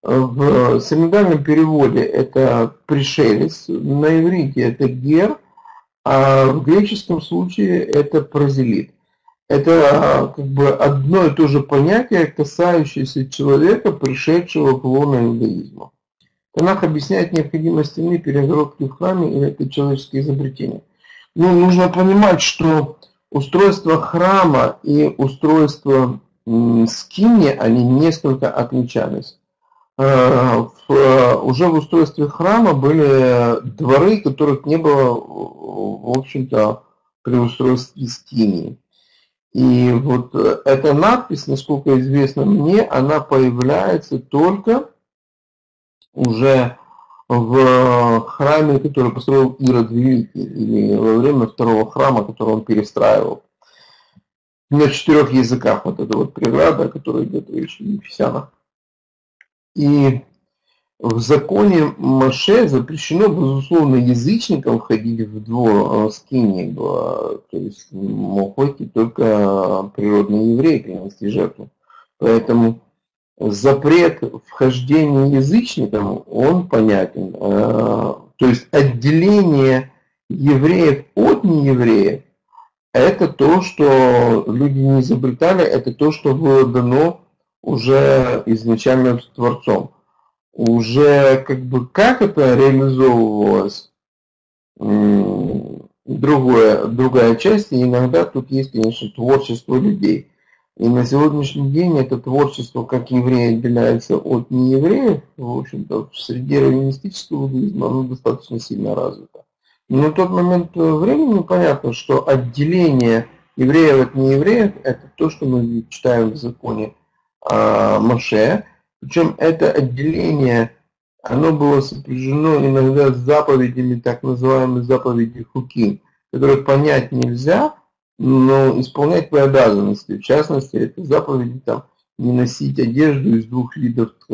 э, в синодальном переводе это пришелец, на иврите это гер, а в греческом случае это прозелит. это как бы одно и то же понятие, касающееся человека, пришедшего в лоно иудаизма. Танах объясняет необходимость стены перегородки в храме, или это человеческое изобретение. Ну, нужно понимать, что устройство храма и устройство скини, они несколько отличались. Э, в, уже в устройстве храма были дворы, которых не было, в общем-то, при устройстве скинии. И вот эта надпись, насколько известно мне, она появляется только уже в храме, который построил Ирод Великий, во время второго храма, который он перестраивал. На четырех языках вот эта вот преграда, которая идет в Ефесянах. И в законе Маше запрещено, безусловно, язычникам входить в двор э, скини, то есть мог войти только природный еврей принести жертву. Поэтому запрет вхождения язычникам, он понятен. Э, то есть отделение евреев от неевреев, это то, что люди не изобретали, это то, что было дано уже изначально Творцом. Уже как бы как это реализовывалось, другое, другая часть, и иногда тут есть, конечно, творчество людей. И на сегодняшний день это творчество, как евреи отделяется от неевреев, в общем-то, в среде раввинистического буддизма оно достаточно сильно развито. Но на тот момент времени понятно, что отделение евреев от неевреев – это то, что мы читаем в законе а, Моше. Причем это отделение, оно было сопряжено иногда с заповедями, так называемыми заповеди Хуки, которые понять нельзя – но исполнять твои обязанности. В частности, это заповеди там не носить одежду из двух видов э,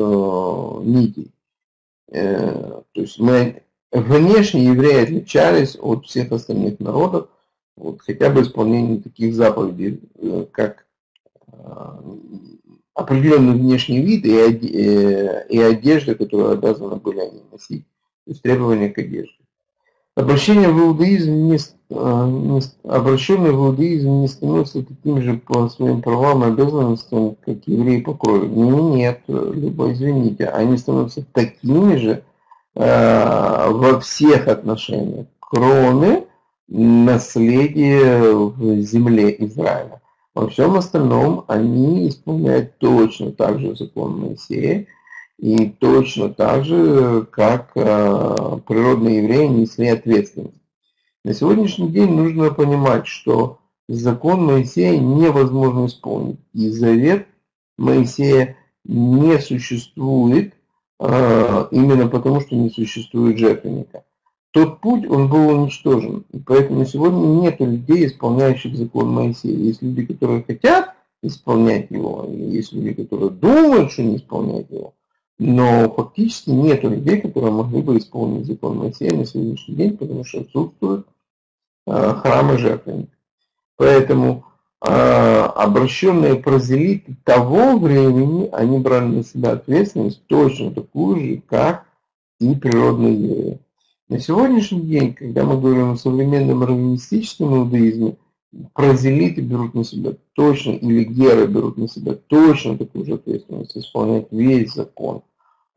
нитей. Э, то есть мы внешне евреи отличались от всех остальных народов, вот, хотя бы исполнением таких заповедей, э, как э, определенный внешний вид и, э, и одежда, которую обязаны были они носить, то есть требования к одежде. Обращение в иудаизм не, а, не, обращенные в иудаизм не становятся таким же по своим правам и обязанностям, как евреи по крови. Нет, либо извините, они становятся такими же э, во всех отношениях, кроме наследия в земле Израиля. Во всем остальном они исполняют точно так же закон Моисея, и точно так же, как э, природные евреи несли ответственность. На сегодняшний день нужно понимать, что закон Моисея невозможно исполнить. И завет Моисея не существует э, именно потому, что не существует жертвенника. Тот путь, он был уничтожен. И поэтому сегодня нет людей, исполняющих закон Моисея. Есть люди, которые хотят исполнять его, есть люди, которые думают, что не исполняют его но фактически нет людей, которые могли бы исполнить закон Моисея на сегодняшний день, потому что отсутствуют э, храмы жертвенника. Поэтому э, обращенные прозелиты того времени, они брали на себя ответственность точно такую же, как и природные евреи. На сегодняшний день, когда мы говорим о современном раввинистическом иудаизме, прозелиты берут на себя точно, или геры берут на себя точно такую же ответственность, исполнять весь закон.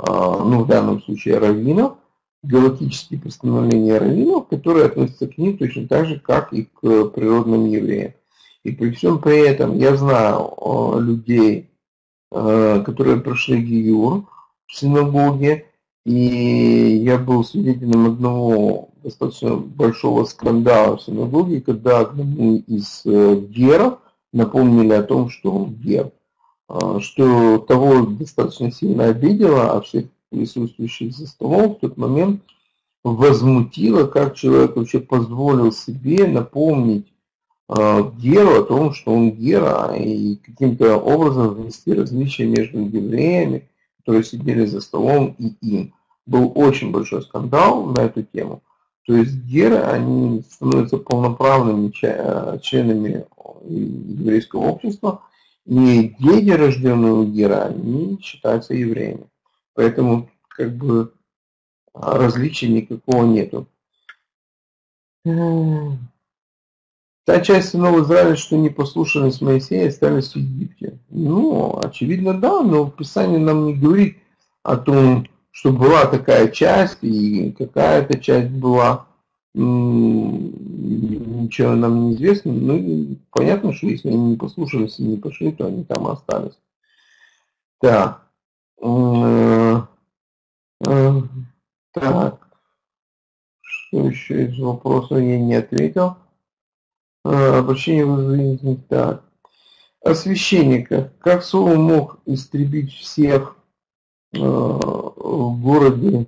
А, ну в данном случае раввинов, галактические постановления раввинов, которые относятся к ним точно так же, как и к природным евреям. И при всем при этом я знаю людей, а, которые прошли Гиюр в синагоге, и я был свидетелем одного достаточно большого скандала в синагоге, когда одному из э, геров напомнили о том, что он гер. А, что того достаточно сильно обидело, а всех присутствующих за столом в тот момент возмутило, как человек вообще позволил себе напомнить э, Геру о том, что он Гера, и каким-то образом внести различия между евреями, которые сидели за столом, и им. Был очень большой скандал на эту тему. То есть геры, они становятся полноправными членами еврейского общества, и дети, рожденные у Гера, они считаются евреями. Поэтому как бы различия никакого нету. Та часть сынов Израиля, что не послушались Моисея, остались в Египте. Ну, очевидно, да, но Писание нам не говорит о том, что была такая часть, и какая-то часть была, ничего нам не известно. Ну, понятно, что если они не послушались и не пошли, то они там остались. Так. Э, э, так. Что еще из вопросов я не ответил? А, обращение в так. О священниках. Как Саул мог истребить всех э, в городе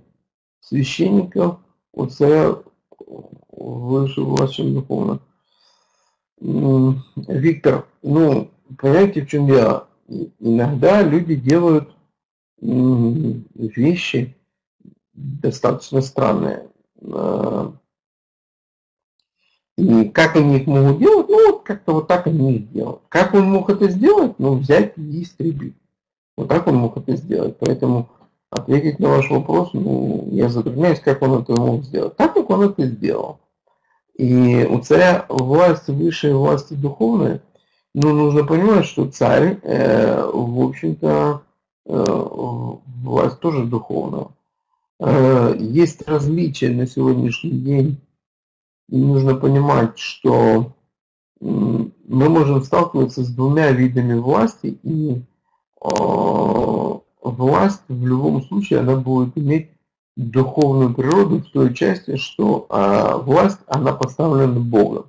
священников у царя выше власть, чем духовно? Виктор, ну, понимаете, в чем дело? Иногда люди делают вещи достаточно странные. А, и как они их могут делать? Ну, вот как-то вот так они их делают. Как он мог это сделать? Ну, взять и истребить. Вот так он мог это сделать. Поэтому ответить на ваш вопрос, ну, я затрудняюсь, как он это мог сделать. Так, как он это сделал. И у царя власть выше власти духовная, ну, нужно понимать, что царь, э, в общем-то, э, власть тоже духовная. Э, есть различия на сегодняшний день нужно понимать, что мы можем сталкиваться с двумя видами власти, и а, власть в любом случае она будет иметь духовную природу в той части, что а, власть она поставлена Богом,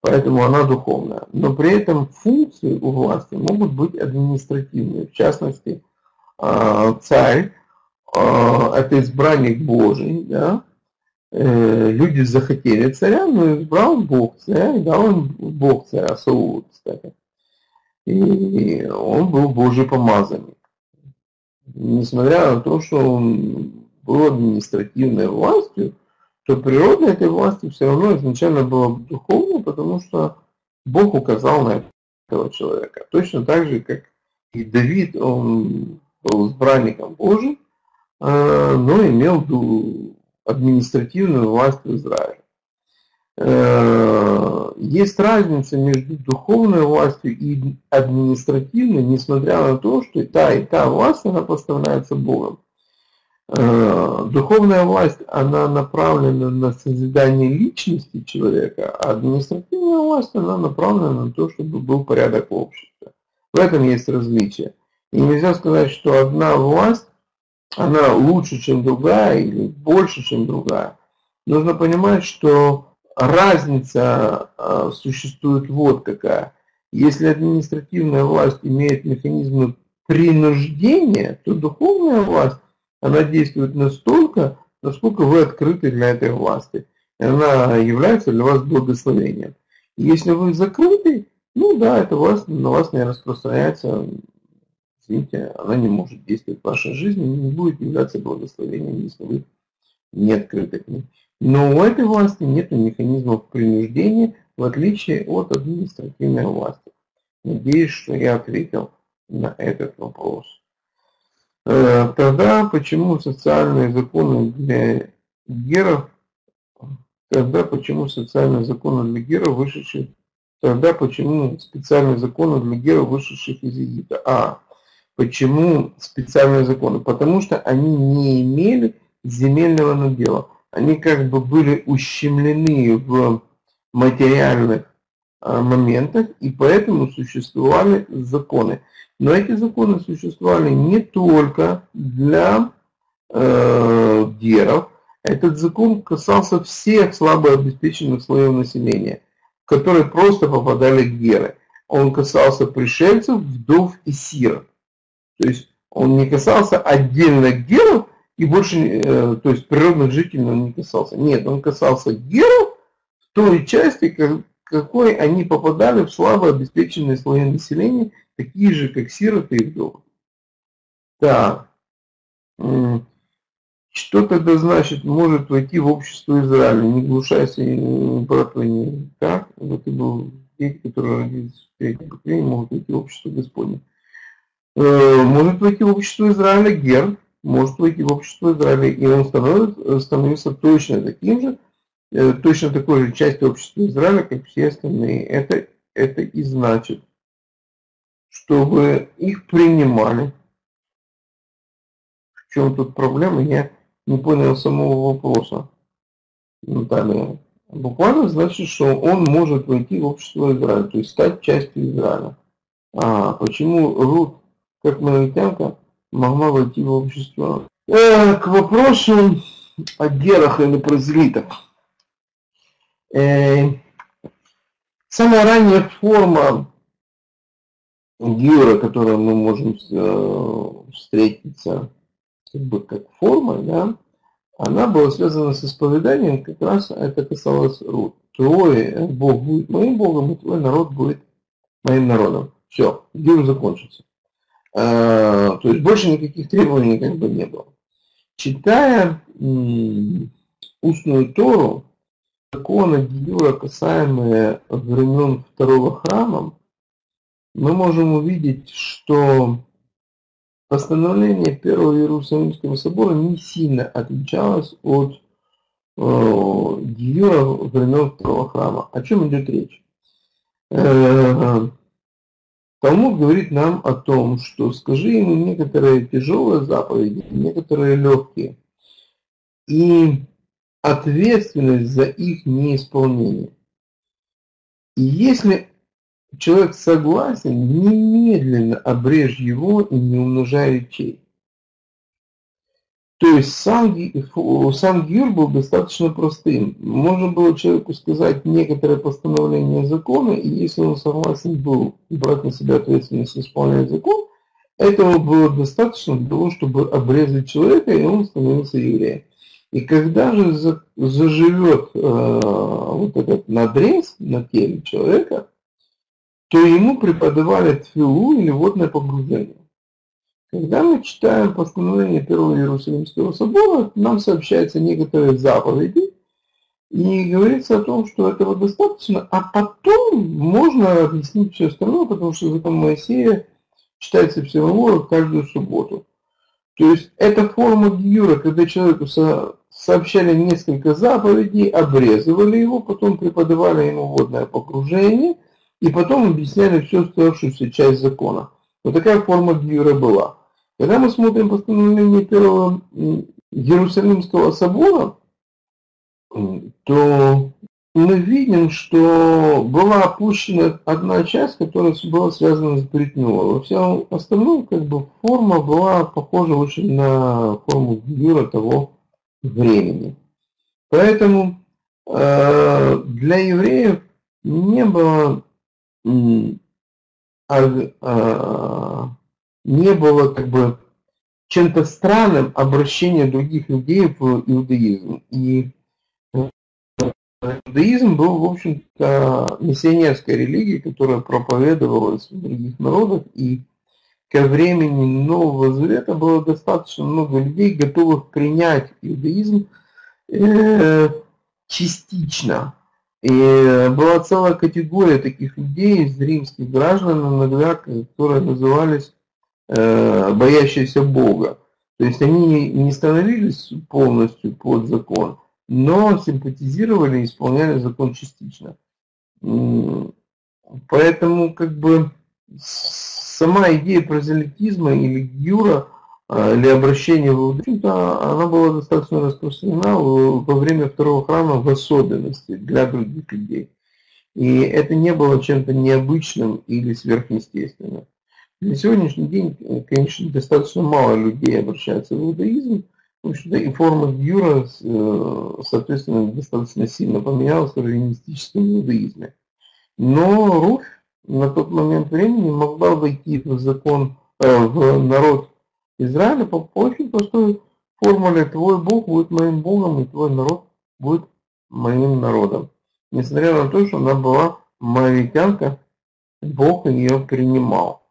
поэтому она духовная. Но при этом функции у власти могут быть административные, в частности, а, царь это избранник Божий, да, Э, люди захотели царя, но избрал Бог царя и дал им Бог царя Саулу, кстати. И он был Божий помазанник. Несмотря на то, что он был административной властью, то природа этой власти все равно изначально была духовной, потому что Бог указал на этого человека. Точно так же, как и Давид, он был избранником Божьим, а, но имел административную власть в Израиле. Э, есть разница между духовной властью и административной, несмотря на то, что и та, и та власть, она поставляется Богом. Э, духовная власть, она направлена на созидание личности человека, а административная власть, она направлена на то, чтобы был порядок в обществе. В этом есть различие. И нельзя сказать, что одна власть она лучше, чем другая или больше, чем другая. Нужно понимать, что разница а, существует вот какая. Если административная власть имеет механизмы принуждения, то духовная власть, она действует настолько, насколько вы открыты для этой власти. И она является для вас благословением. Если вы закрыты, ну да, эта власть на вас не распространяется извините, она не может действовать в вашей жизни, не будет являться благословением, если вы не открыты к ней. Но у этой власти нет механизмов принуждения, в отличие от административной власти. Надеюсь, что я ответил на этот вопрос. Э, тогда почему социальные законы для геров, тогда почему социальные законы для геров, вышедшие, тогда почему специальные законы для геров, вышедших из Египта? А, Почему специальные законы? Потому что они не имели земельного надела. Они как бы были ущемлены в материальных моментах, и поэтому существовали законы. Но эти законы существовали не только для э, геров. Этот закон касался всех слабо обеспеченных слоев населения, которые просто попадали геры. Он касался пришельцев, вдов и сирот. То есть он не касался отдельно геров и больше, э, то есть природных жителей он не касался. Нет, он касался геров той части, какой они попадали в слабо обеспеченные слои населения, такие же, как сироты и вдовы. Так. Что тогда значит может войти в общество Израиля? Не глушайся, брат не так. Вот и был дети, которые родились в третьем поколении, могут войти в общество Господне. Э, может войти в общество Израиля Гер, может войти в общество Израиля, и он становится, становится точно таким же, э, точно такой же части общества Израиля, как все остальные. Это, это и значит, чтобы их принимали. В чем тут проблема, я не понял самого вопроса. Наталья. Буквально значит, что он может войти в общество Израиля, то есть стать частью Израиля. А почему Рут, как малитянка, могла войти в общество? Э, к вопросу о герах или прозелитах. Э, самая ранняя форма гюра, которую мы можем э, встретиться как бы как форма, да, она была связана с исповеданием, как раз это касалось Рут. Твой Бог будет моим Богом, и твой народ будет моим народом. Все, гюр закончится. А, то есть больше никаких требований как бы не было. Читая устную Тору, законы Гиюра, касаемые времен второго храма, мы можем увидеть, что Постановление Первого Иерусалимского собора не сильно отличалось от э, Гиюра времен Второго храма. О чем идет речь? Э, Талмуд говорит нам о том, что скажи ему некоторые тяжелые заповеди, некоторые легкие, и ответственность за их неисполнение. И если человек согласен, немедленно обрежь его и не умножай речей. То есть сам, сам Гюр был достаточно простым. Можно было человеку сказать некоторое постановление закона, и если он согласен был брать на себя ответственность исполнять закон, этого было достаточно для того, чтобы обрезать человека, и он становился евреем. И когда же заживет э, вот этот надрез на теле человека, то ему преподавали тфилу или водное погружение. Когда мы читаем постановление Первого Иерусалимского собора, нам сообщаются некоторые заповеди, и говорится о том, что этого достаточно, а потом можно объяснить все остальное, потому что закон Моисея читается Синагоге каждую субботу. То есть это форма гиюра, когда человеку сообщали несколько заповедей, обрезывали его, потом преподавали ему водное погружение – и потом объясняли всю оставшуюся часть закона. Вот такая форма Гиюра была. Когда мы смотрим постановление Первого Иерусалимского собора, то мы видим, что была опущена одна часть, которая была связана с бритнёй. Во всем остальном как бы форма была похожа очень на форму Гиюра того времени. Поэтому э, для евреев не было а, не было как бы чем-то странным обращение других людей в иудаизм. И э, иудаизм был, в общем-то, миссионерской религией, которая проповедовалась в других народах, и ко времени Нового Завета было достаточно много людей, готовых принять иудаизм э, частично. И была целая категория таких людей из римских граждан, иногда, которые назывались э, боящиеся Бога. То есть они не становились полностью под закон, но симпатизировали и исполняли закон частично. Поэтому как бы сама идея прозелитизма или гюра а, или обращение в общем-то, она была достаточно распространена во время второго храма в особенности для других людей. И это не было чем-то необычным или сверхъестественным. На сегодняшний день, конечно, достаточно мало людей обращаются в иудаизм, в общем-то, и форма гюра, э, соответственно, достаточно сильно поменялась в раввинистическом иудаизме. Но Руфь на тот момент времени могла войти в закон, э, в народ Израиля по очень простой формуле «Твой Бог будет моим Богом, и твой народ будет моим народом». Несмотря на то, что она была моавитянка, Бог ее принимал.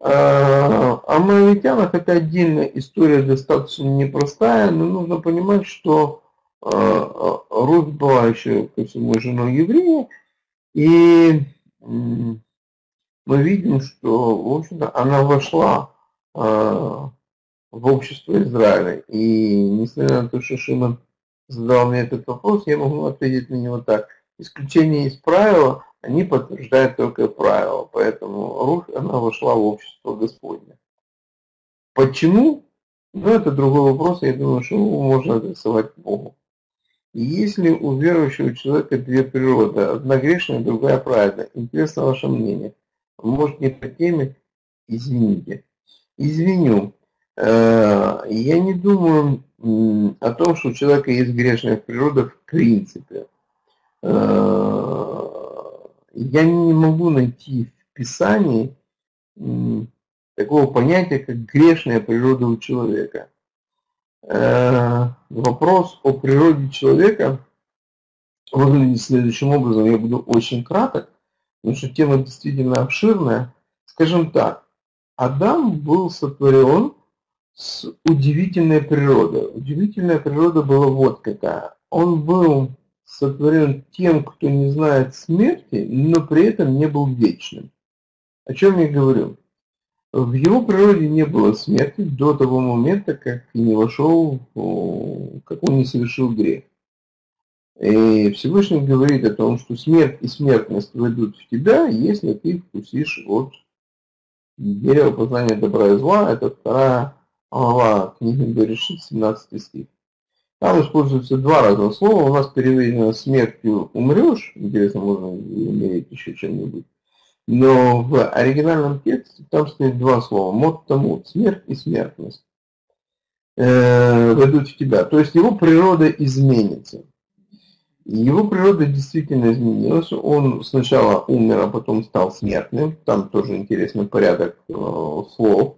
А, моавитянах это отдельная история, достаточно непростая, но нужно понимать, что а, Русь была еще, ко всему, женой еврея, и мы видим, что, в общем-то, она вошла а, в общество Израиля. И несмотря на то, что Шимон задал мне этот вопрос, я могу ответить на него так. Исключение из правила, они подтверждают только правила, поэтому Руфь, она вошла в общество Господня. Почему? Ну, это другой вопрос, я думаю, что его можно адресовать Богу. Если у верующего человека две природы, одна грешная, другая праведная, интересно ваше мнение. Может не по теме, извините. Извиню. Э, я не думаю о том, что у человека есть грешная природа в принципе. Э, я не могу найти в Писании такого понятия, как грешная природа у человека. Э, вопрос о природе человека выглядит следующим образом. Я буду очень краток, потому что тема действительно обширная. Скажем так, Адам был сотворен с удивительной природой. Удивительная природа была вот какая. Он был сотворен тем, кто не знает смерти, но при этом не был вечным. О чем я говорю? В его природе не было смерти до того момента, как не вошел, как он не совершил грех. И Всевышний говорит о том, что смерть и смертность войдут в тебя, если ты вкусишь от дерева познания добра и зла. Это вторая глава книги Берешит, 17 стих. Там используются два разных слова. У нас переведено смертью умрешь, интересно, можно умереть еще чем-нибудь. Но в оригинальном тексте там стоит два слова. Мод тому, смерть и смертность э, войдут в тебя. То есть его природа изменится. Его природа действительно изменилась. Он сначала умер, а потом стал смертным. Там тоже интересный порядок э, слов.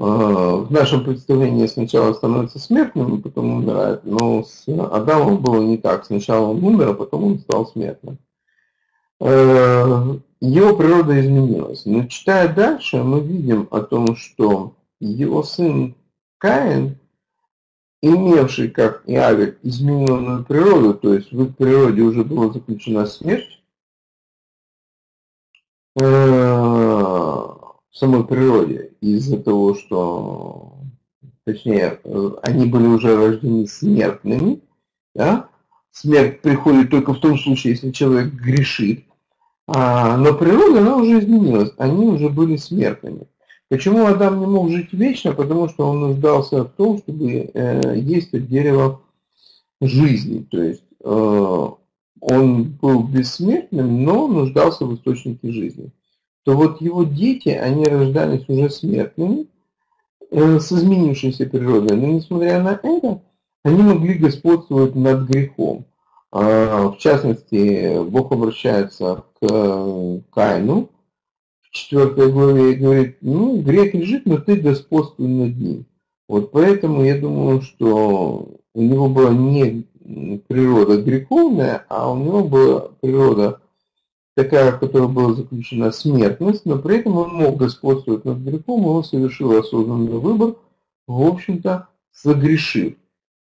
Э, в нашем представлении сначала становится смертным, а потом умирает. Но с Адамом было не так. Сначала он умер, а потом он стал смертным. Э, его природа изменилась. Но читая дальше, мы видим о том, что его сын Каин, имевший, как и Авель, измененную природу, то есть в их природе уже была заключена смерть, э, в самой природе, из-за того, что, точнее, они были уже рождены смертными, да? смерть приходит только в том случае, если человек грешит, а, но природа, она уже изменилась, они уже были смертными. Почему Адам не мог жить вечно? Потому что он нуждался в том, чтобы э, есть от дерева жизни. То есть э, он был бессмертным, но нуждался в источнике жизни. То вот его дети, они рождались уже смертными, э, с изменившейся природой. Но несмотря на это, они могли господствовать над грехом. А, в частности, Бог обращается к э, Каину 4 главе и говорит, ну, грех лежит, но ты господствуй над ним. Вот поэтому я думаю, что у него была не природа греховная, а у него была природа такая, в которой была заключена смертность, но при этом он мог господствовать над грехом, и он совершил осознанный выбор, в общем-то, согрешив.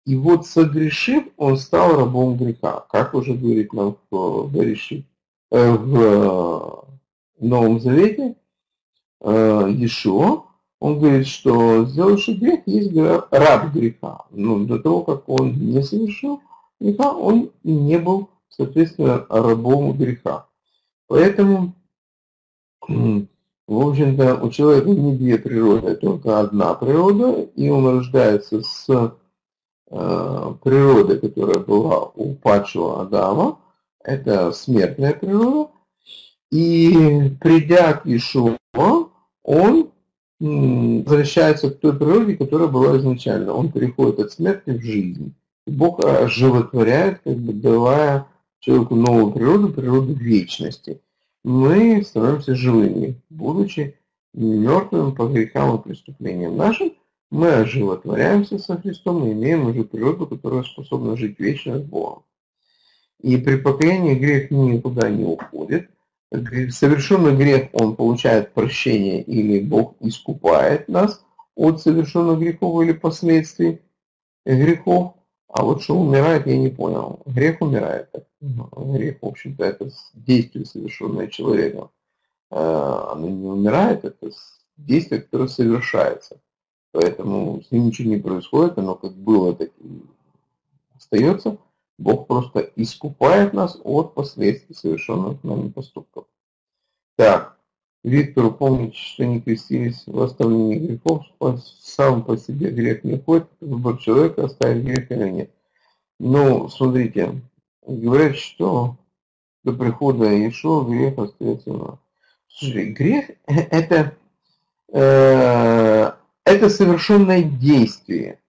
И вот согрешив, он стал рабом греха. Как уже говорит нам в, Берешит, э, в Новом Завете, э, Ешо, он говорит, что сделавший грех есть раб греха. Но до того, как он не совершил греха, он не был, соответственно, рабом греха. Поэтому, в общем-то, у человека не две природы, а только одна природа, и он рождается с Э, природы, которая была у падшего Адама, это смертная природа, и придя к Ишуа, он возвращается к той природе, которая была изначально. Он переходит от смерти в жизнь. Бог оживотворяет, как бы давая человеку новую природу, природу вечности. Мы становимся живыми, будучи мертвыми по грехам и преступлениям нашим, мы оживотворяемся со Христом и имеем уже природу, которая способна жить вечно с Богом. И при покаянии грех никуда не уходит. Совершенный грех, он получает прощение или Бог искупает нас от совершенных грехов или последствий грехов. А вот что умирает, я не понял. Грех умирает. Грех, в общем-то, это действие, совершенное человеком. А, оно не умирает, это действие, которое совершается. Поэтому с ним ничего не происходит, оно как было, так и остается, Бог просто искупает нас от последствий совершенных нами поступков. Так, Виктор, помните, что не крестились в оставлении грехов, сам по себе грех не ходит, выбор человека оставить грех или нет. Ну, смотрите, говорят, что до прихода Иешуа грех остается у нас. Слушай, грех это, э, это совершенное действие.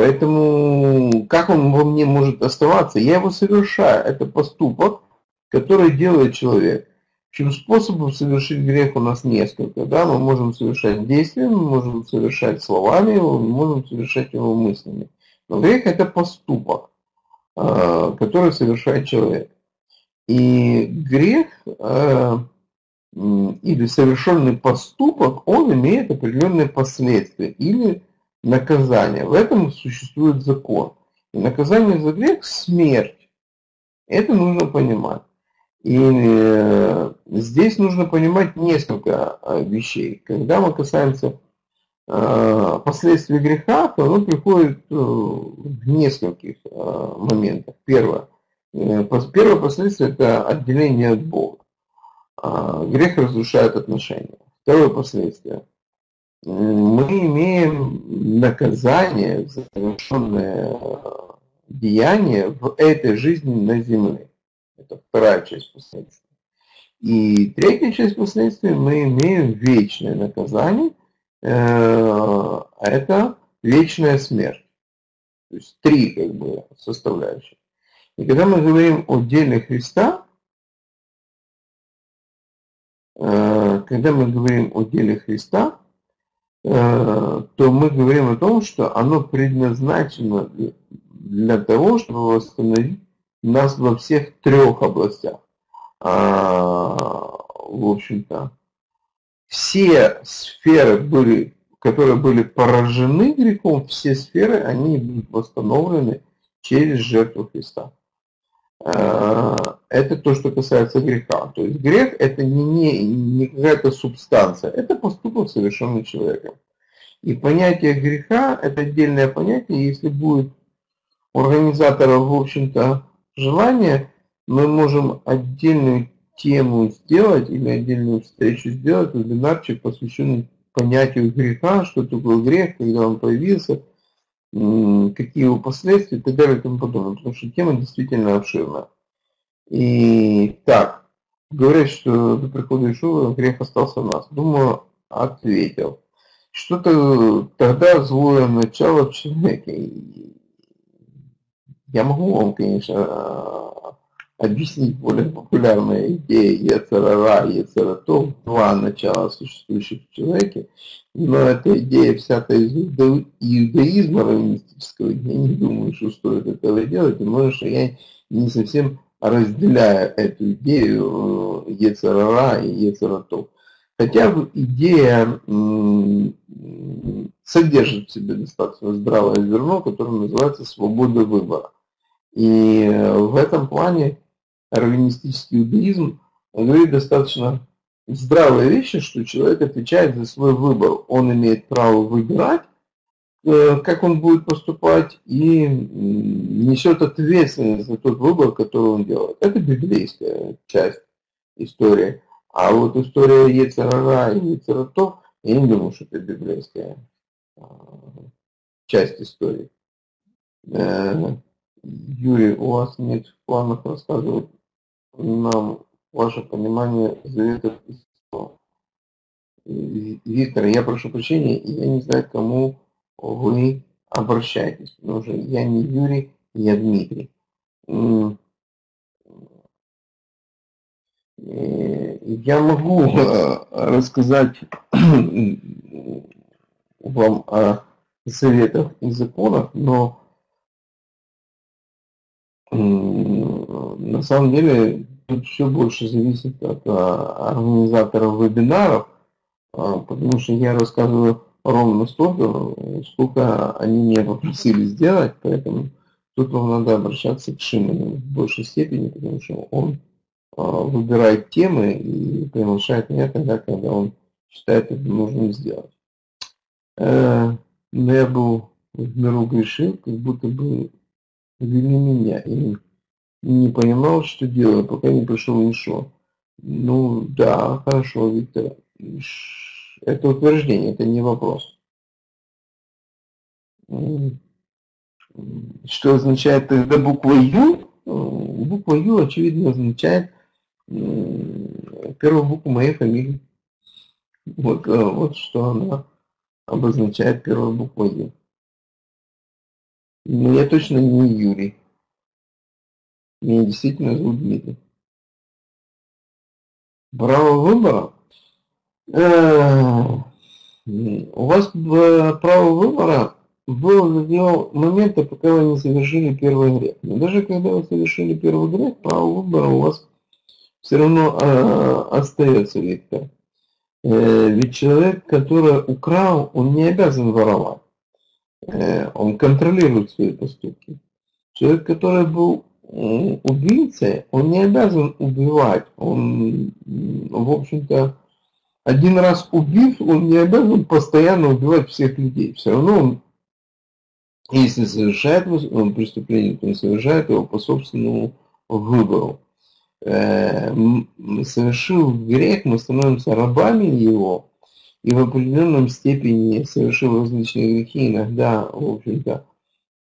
Поэтому как он во мне может оставаться? Я его совершаю. Это поступок, который делает человек. Причем способов совершить грех у нас несколько. Да? Мы можем совершать действиями, мы можем совершать словами мы можем совершать его мыслями. Но грех это поступок, а, который совершает человек. И грех а, или совершенный поступок, он имеет определенные последствия или наказание. В этом существует закон. И наказание за грех – смерть. Это нужно понимать. И э, здесь нужно понимать несколько э, вещей. Когда мы касаемся э, последствий греха, то оно приходит в нескольких моментах. Первое. Первое последствие – это отделение от Бога. Грех разрушает отношения. Второе последствие. Мы имеем наказание за совершенное деяние в этой жизни на земле. Это вторая часть последствий. И третья часть последствий мы имеем вечное наказание, э, это вечная смерть. То есть три как бы составляющих. И когда мы говорим о деле Христа, э, когда мы говорим о деле Христа, э, то мы говорим о том, что оно предназначено для того, чтобы восстановить нас во всех трех областях. А, в общем-то, все сферы были, которые были поражены грехом, все сферы, они будут восстановлены через жертву Христа. А, это то, что касается греха. То есть грех это не, не, не какая-то субстанция, это поступок совершенный человеком. И понятие греха это отдельное понятие, если будет у организатора, в общем-то, желание, мы можем отдельную тему сделать или отдельную встречу сделать, вебинарчик, посвященный понятию греха, что такое грех, когда он появился, какие его последствия и так далее и тому подобное, потому что тема действительно обширная. И так, говорят, что до прихода Ишуа грех остался у нас. Думаю, ответил. Что-то тогда злое начало в человеке. Я могу вам, конечно, объяснить более популярные идеи Яцерара и Яцератов, два начала существующих в человеке, но эта идея взята из иудаизма раввинистического, я не думаю, что стоит этого делать, и может, что я не совсем разделяю эту идею Ецерара и Ецератов. Хотя идея содержит в себе достаточно здравое зерно, которое называется свобода выбора. И э, в этом плане раввинистический иудаизм говорит достаточно здравые вещи, что человек отвечает за свой выбор. Он имеет право выбирать, э, как он будет поступать, и несет ответственность за тот выбор, который он делает. Это библейская часть истории. А вот история Ецерара и Ецератов, я не думаю, что это библейская а, часть истории. Э, Юрий, у вас нет в планах рассказывать нам ваше понимание заветов Христова. Виктор, я прошу прощения, я не знаю, к кому вы обращаетесь, потому что я не Юрий, я Дмитрий. Я могу э, рассказать вам о заветах и законах, но на самом деле тут все больше зависит от а, организаторов вебинаров, а, потому что я рассказываю ровно столько, сколько они меня попросили сделать, поэтому тут вам надо обращаться к Шиману в большей степени, потому что он а, выбирает темы и приглашает меня тогда, когда он считает это нужным сделать. Э, но я был в миру грешил, как будто бы вели меня. И не понимал, что делать, пока не пришел Ишо. Ну, да, хорошо, Виктор. Это утверждение, это не вопрос. Что означает тогда буква Ю? Буква Ю, очевидно, означает первую букву моей фамилии. Вот, э, вот что она обозначает первую букву Ю. Но я точно не Юрий. Меня действительно зовут Дмитрий. Право выбора? Э, у вас право выбора было до момента, пока вы не совершили первый грех. Но даже когда вы совершили первый грех, право выбора у вас все равно э, остается, Виктор. Э, ведь человек, который украл, он не обязан воровать. Он контролирует свои поступки. Человек, который был убийцей, он не обязан убивать. Он, в общем-то, один раз убив, он не обязан постоянно убивать всех людей. Все равно он, если совершает преступление, то он совершает его по собственному выбору. Э, совершил грех, мы становимся рабами его, и в определенном степени совершил различные грехи, иногда, в общем-то,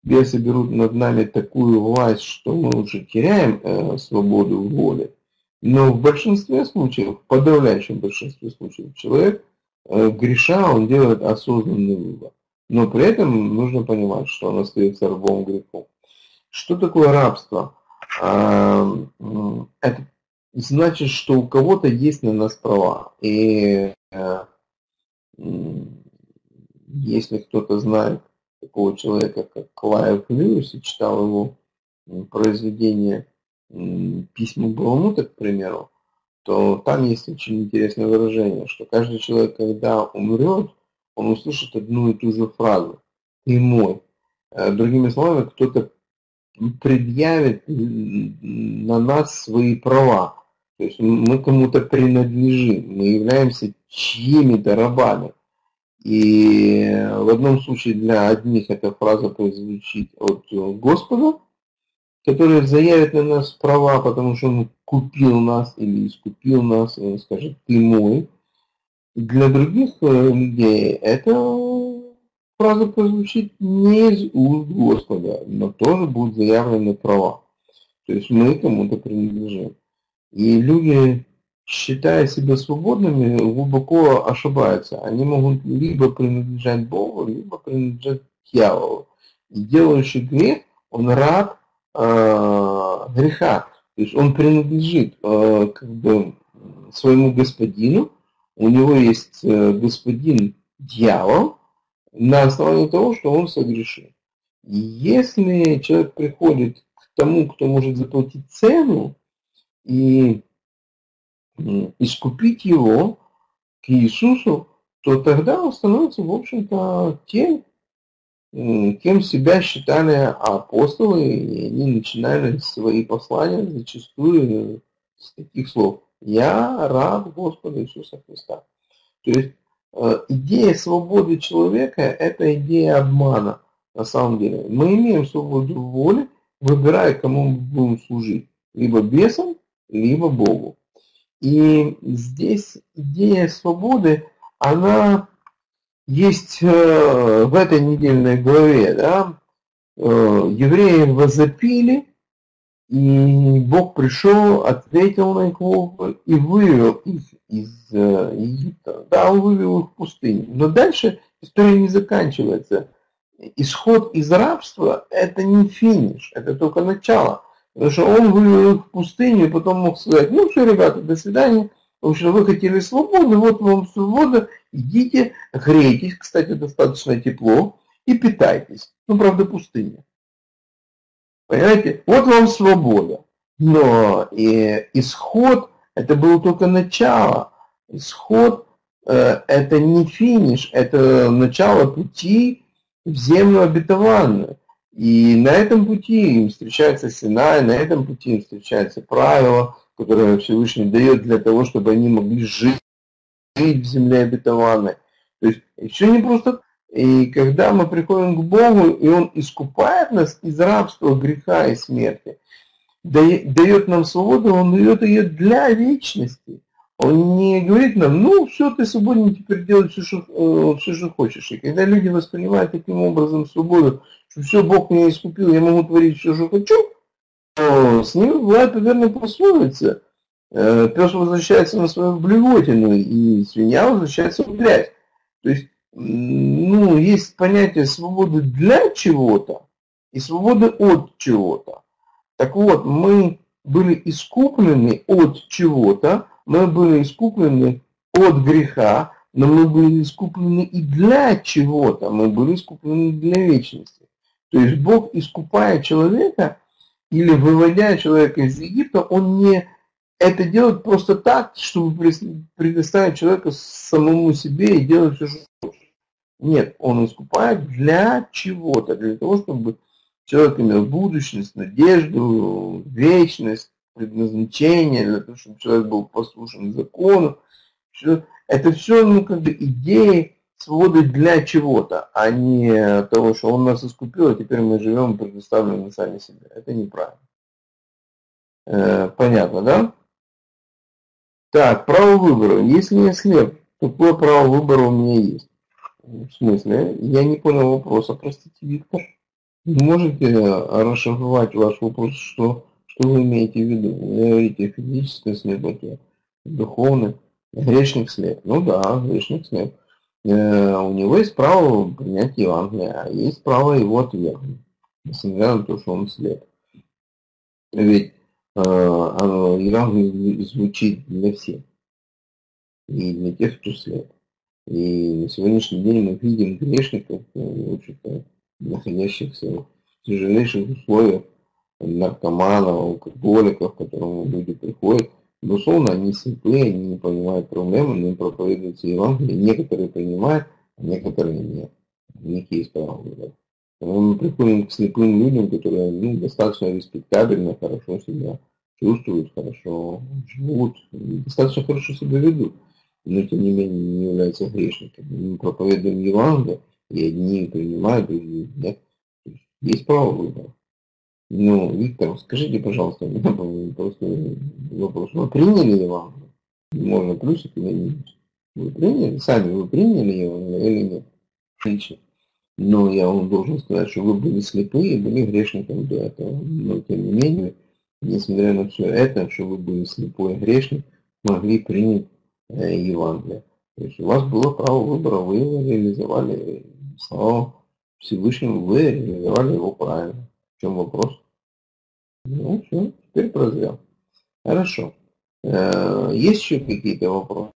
бесы берут над нами такую власть, что мы уже теряем э, свободу воли. Но в большинстве случаев, в подавляющем большинстве случаев, человек, э, греша, он делает осознанный выбор. Но при этом нужно понимать, что он остается рабом греху. Что такое рабство? А, это значит, что у кого-то есть на нас права. И э, если кто-то знает такого человека, как Клайв Льюис, и читал его произведение «Письма Баламута», к примеру, то там есть очень интересное выражение, что каждый человек, когда умрет, он услышит одну и ту же фразу «ты мой». Э, другими словами, кто-то предъявит на нас свои права. То есть мы кому-то принадлежим, мы являемся чьими-то рабами. И в одном случае для одних эта фраза прозвучит от Господа, который заявит на нас права, потому что он купил нас или искупил нас, и он скажет, ты мой. Для других э, людей эта фраза прозвучит не из уст Господа, но тоже будут заявлены права. То есть мы кому-то принадлежим. И люди считая себя свободными, глубоко ошибаются. Они могут либо принадлежать Богу, либо принадлежать дьяволу. И делающий грех, он рад э, греха. То есть он принадлежит э, как бы своему господину, у него есть э, господин дьявол, на основании того, что он согрешил. И если человек приходит к тому, кто может заплатить цену, и искупить его к Иисусу, то тогда он становится, в общем-то, тем, кем себя считали апостолы, и они начинали свои послания зачастую с таких слов. «Я раб Господа Иисуса Христа». То есть э, идея свободы человека – это идея обмана на самом деле. Мы имеем свободу воли, выбирая, кому мы будем служить. Либо бесам, либо Богу. И здесь идея свободы, она есть э, в этой недельной главе, да, э, евреи возопили, и Бог пришел, ответил на их вопль и вывел их из э, Египта. Да, он вывел их в пустыню. Но дальше история не заканчивается. Исход из рабства – это не финиш, это только начало. Потому что он вывел их в пустыню и потом мог сказать, ну все, ребята, до свидания, потому что вы хотели свободы, вот вам свобода, идите, грейтесь, кстати, достаточно тепло, и питайтесь. Ну, правда, пустыня. Понимаете? Вот вам свобода. Но и исход, это было только начало. Исход э, это не финиш, это начало пути в землю обетованную. И на этом пути им встречается Синай, на этом пути им встречается правило, которое Всевышний дает для того, чтобы они могли жить в земле обетованной. То есть все не просто И когда мы приходим к Богу, и Он искупает нас из рабства, греха и смерти, дает нам свободу, Он дает ее для вечности. Он не говорит нам, ну все, ты свободен, теперь делай все, что, э, все, что хочешь. И когда люди воспринимают таким образом свободу, что все, Бог меня искупил, я могу творить все, что хочу, то с ним бывает верно пословица. Э, Пес возвращается на свою блевотину, и свинья возвращается в грязь. То есть, ну, есть понятие свободы для чего-то и свободы от чего-то. Так вот, мы были искуплены от чего-то, мы были искуплены от греха, но мы были искуплены и для чего-то, мы были искуплены для вечности. То есть Бог, искупая человека или выводя человека из Египта, Он не это делает просто так, чтобы предоставить человека самому себе и делать все, что хочет. Нет, Он искупает для чего-то, для того, чтобы человек имел будущность, надежду, вечность, предназначение, для того, чтобы человек был послушен закону. Все, это все, ну, как бы идеи свободы для чего-то, а не того, что он нас искупил, а теперь мы живем предоставлены сами себе. Это неправильно. Э, понятно, да? Так, право выбора. Если я слеп, какое право выбора у меня есть? В смысле? Я не понял вопроса, простите, Виктор. Можете расшифровать ваш вопрос, что что вы имеете в виду? Вы говорите о физической слепоте, духовной. Грешник слеп. Ну да, грешник слеп. Э, у него есть право принять Евангелие, а есть право его отвергнуть, несмотря на то, что он слеп. Ведь э, Евангелие звучит для всех. И для тех, кто слеп. И на сегодняшний день мы видим грешников, э, находящихся в тяжелейших условиях, наркоманов, алкоголиков, к которым люди приходят, безусловно, они слепые, они не понимают проблемы, но им проповедуется Евангелие. Некоторые понимают, а некоторые нет. У них есть право выбора. Мы приходим к слепым людям, которые ну, достаточно респектабельно, хорошо себя чувствуют, хорошо живут, достаточно хорошо себя ведут, но тем не менее не являются грешниками. Мы проповедуем Евангелие, и одни принимают, другие нет. Есть право выбора. Ну, Виктор, скажите, пожалуйста, у меня просто вопрос. Вы приняли Евангелие? Можно плюсик или минус? Вы приняли? Сами вы приняли Евангелие или нет? Отлично. Но я вам должен сказать, что вы были слепые, были грешником до этого. Но тем не менее, несмотря на все это, что вы были слепой грешник, могли принять э, Евангелие. То есть у вас было право выбора, вы его реализовали, слава Всевышнему, вы реализовали его правильно. Чем вопрос? Ну, все, теперь прозрел. Хорошо. Э, есть еще какие-то вопросы?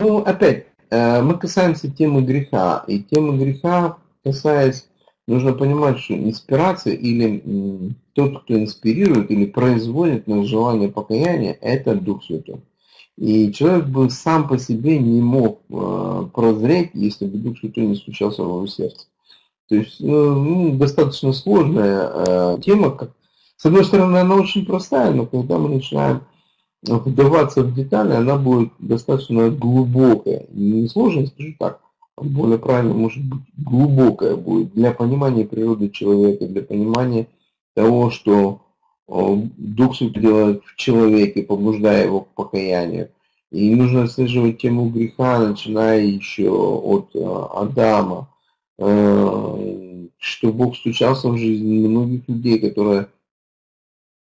Ну, опять, э, мы касаемся темы греха. И темы греха, касаясь, нужно понимать, что инспирация или тот, кто инспирирует или производит на желание покаяния, это Дух Святой. И человек бы сам по себе не мог э, прозреть, если бы Дух Святой не стучался в его сердце. То есть ну, ну, достаточно сложная э, тема. Как, с одной стороны, она очень простая, но когда мы начинаем вдаваться в детали, она будет достаточно глубокая. Не сложная, скажу так, а более правильно, может быть, глубокая будет для понимания природы человека, для понимания того, что Дух Святой делает в человеке, побуждая его к покаянию. И нужно отслеживать тему греха, начиная еще от э, Адама, Э, что Бог стучался в жизнь многих людей, которые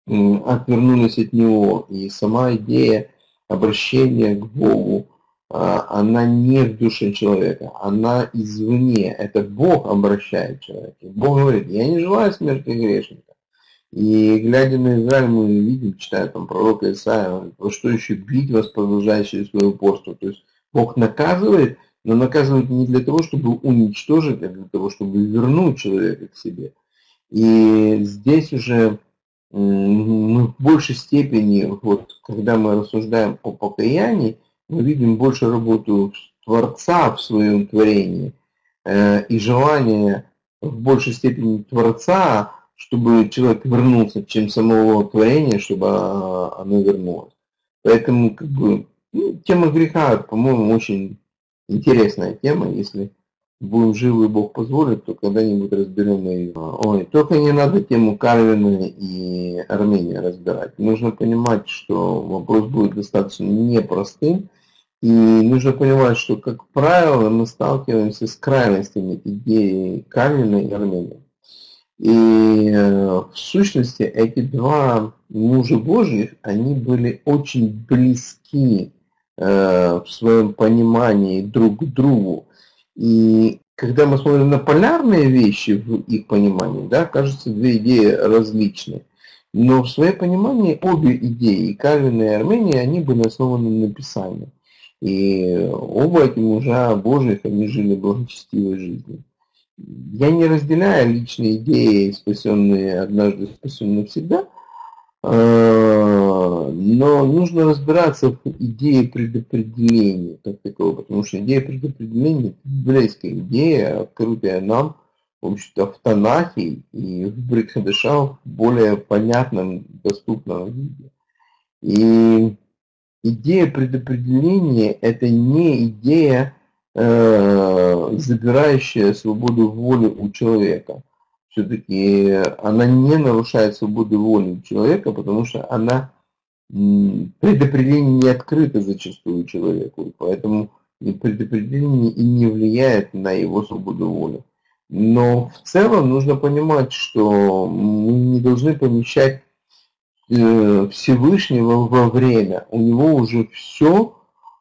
отвернулись от Него. И сама идея обращения к Богу, а, она не в душе человека, она извне. Это Бог обращает человека. Бог говорит, я не желаю смерти грешника. И глядя на Израиль, мы видим, читая там пророка Исаия, во что еще бить вас, продолжающие свое упорство. То есть Бог наказывает, но наказывают не для того, чтобы уничтожить, а для того, чтобы вернуть человека к себе. И здесь уже мы в большей степени, вот, когда мы рассуждаем о покаянии, мы видим больше работу Творца в своем творении э, и желание в большей степени Творца, чтобы человек вернулся, чем самого творения, чтобы оно вернулось. Поэтому как бы, ну, тема греха, по-моему, очень интересная тема, если будем живы, Бог позволит, то когда-нибудь разберем ее. Ой, только не надо тему Карвина и Армения разбирать. Нужно понимать, что вопрос будет достаточно непростым, и нужно понимать, что, как правило, мы сталкиваемся с крайностями идеи Калина и Армения. И э, в сущности эти два мужа Божьих, они были очень близки в своем понимании друг к другу. И когда мы смотрим на полярные вещи в их понимании, да, кажется, две идеи различны. Но в своем понимании обе идеи, и Кальвин и Армения, они были основаны на Писании. И оба эти мужа Божьих, они жили благочестивой жизнью. Я не разделяю личные идеи, спасенные однажды, спасенные навсегда, а, но нужно разбираться в идее предопределения как такового, потому что идея предопределения – библейская идея, открытая нам, в общем-то, в Танахе и в Брикхадыша в более понятном, доступном виде. И идея предопределения – это не идея, э, забирающая свободу воли у человека. Все-таки она не нарушает свободу воли человека, потому что она предопределение не открыто зачастую человеку, и поэтому предопределение и не влияет на его свободу воли. Но в целом нужно понимать, что мы не должны помещать Э, Всевышнего во время. У него уже все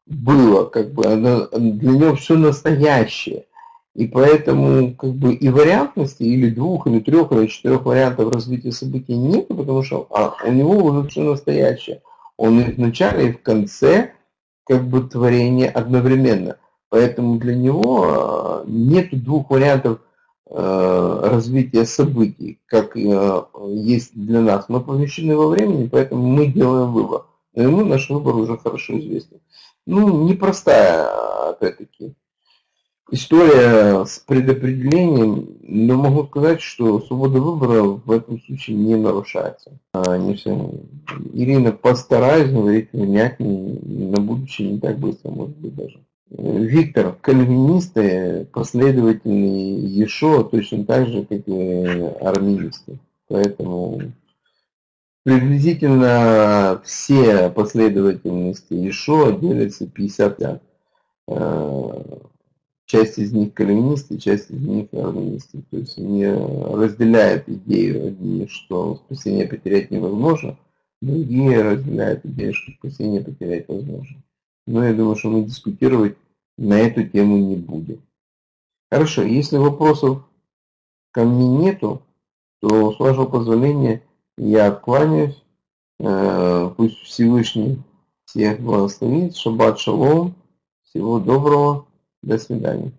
было, как бы для него все настоящее. И поэтому как бы и вариантности, или двух, или трех, или четырех вариантов развития событий нет, потому что а, у него уже все настоящее. Он и в начале, и в конце как бы творение одновременно. Поэтому для него а, нет двух вариантов Э, развития событий, как э, есть для нас. Мы помещены во времени, поэтому мы делаем выбор. Но ему наш выбор уже хорошо известен. Ну, непростая, опять-таки, история с предопределением, но могу сказать, что свобода выбора в этом случае не нарушается. А, все. Ирина, постараюсь говорить внятнее, на будущее не так быстро, может быть, даже. Виктор, кальвинисты последовательные Ешо точно так же, как и армянисты. Поэтому приблизительно все последовательности Ешо делятся 50 лет. Часть из них кальвинисты, часть из них армянисты. То есть они разделяют идею одни, что спасение потерять невозможно, другие разделяют идею, что спасение потерять возможно. Но я думаю, что мы дискутировать на эту тему не будем. Хорошо, если вопросов ко мне нету, то с вашего позволения я откланяюсь. Э, пусть Всевышний всех благословит. Шаббат шалом. Всего доброго. До свидания.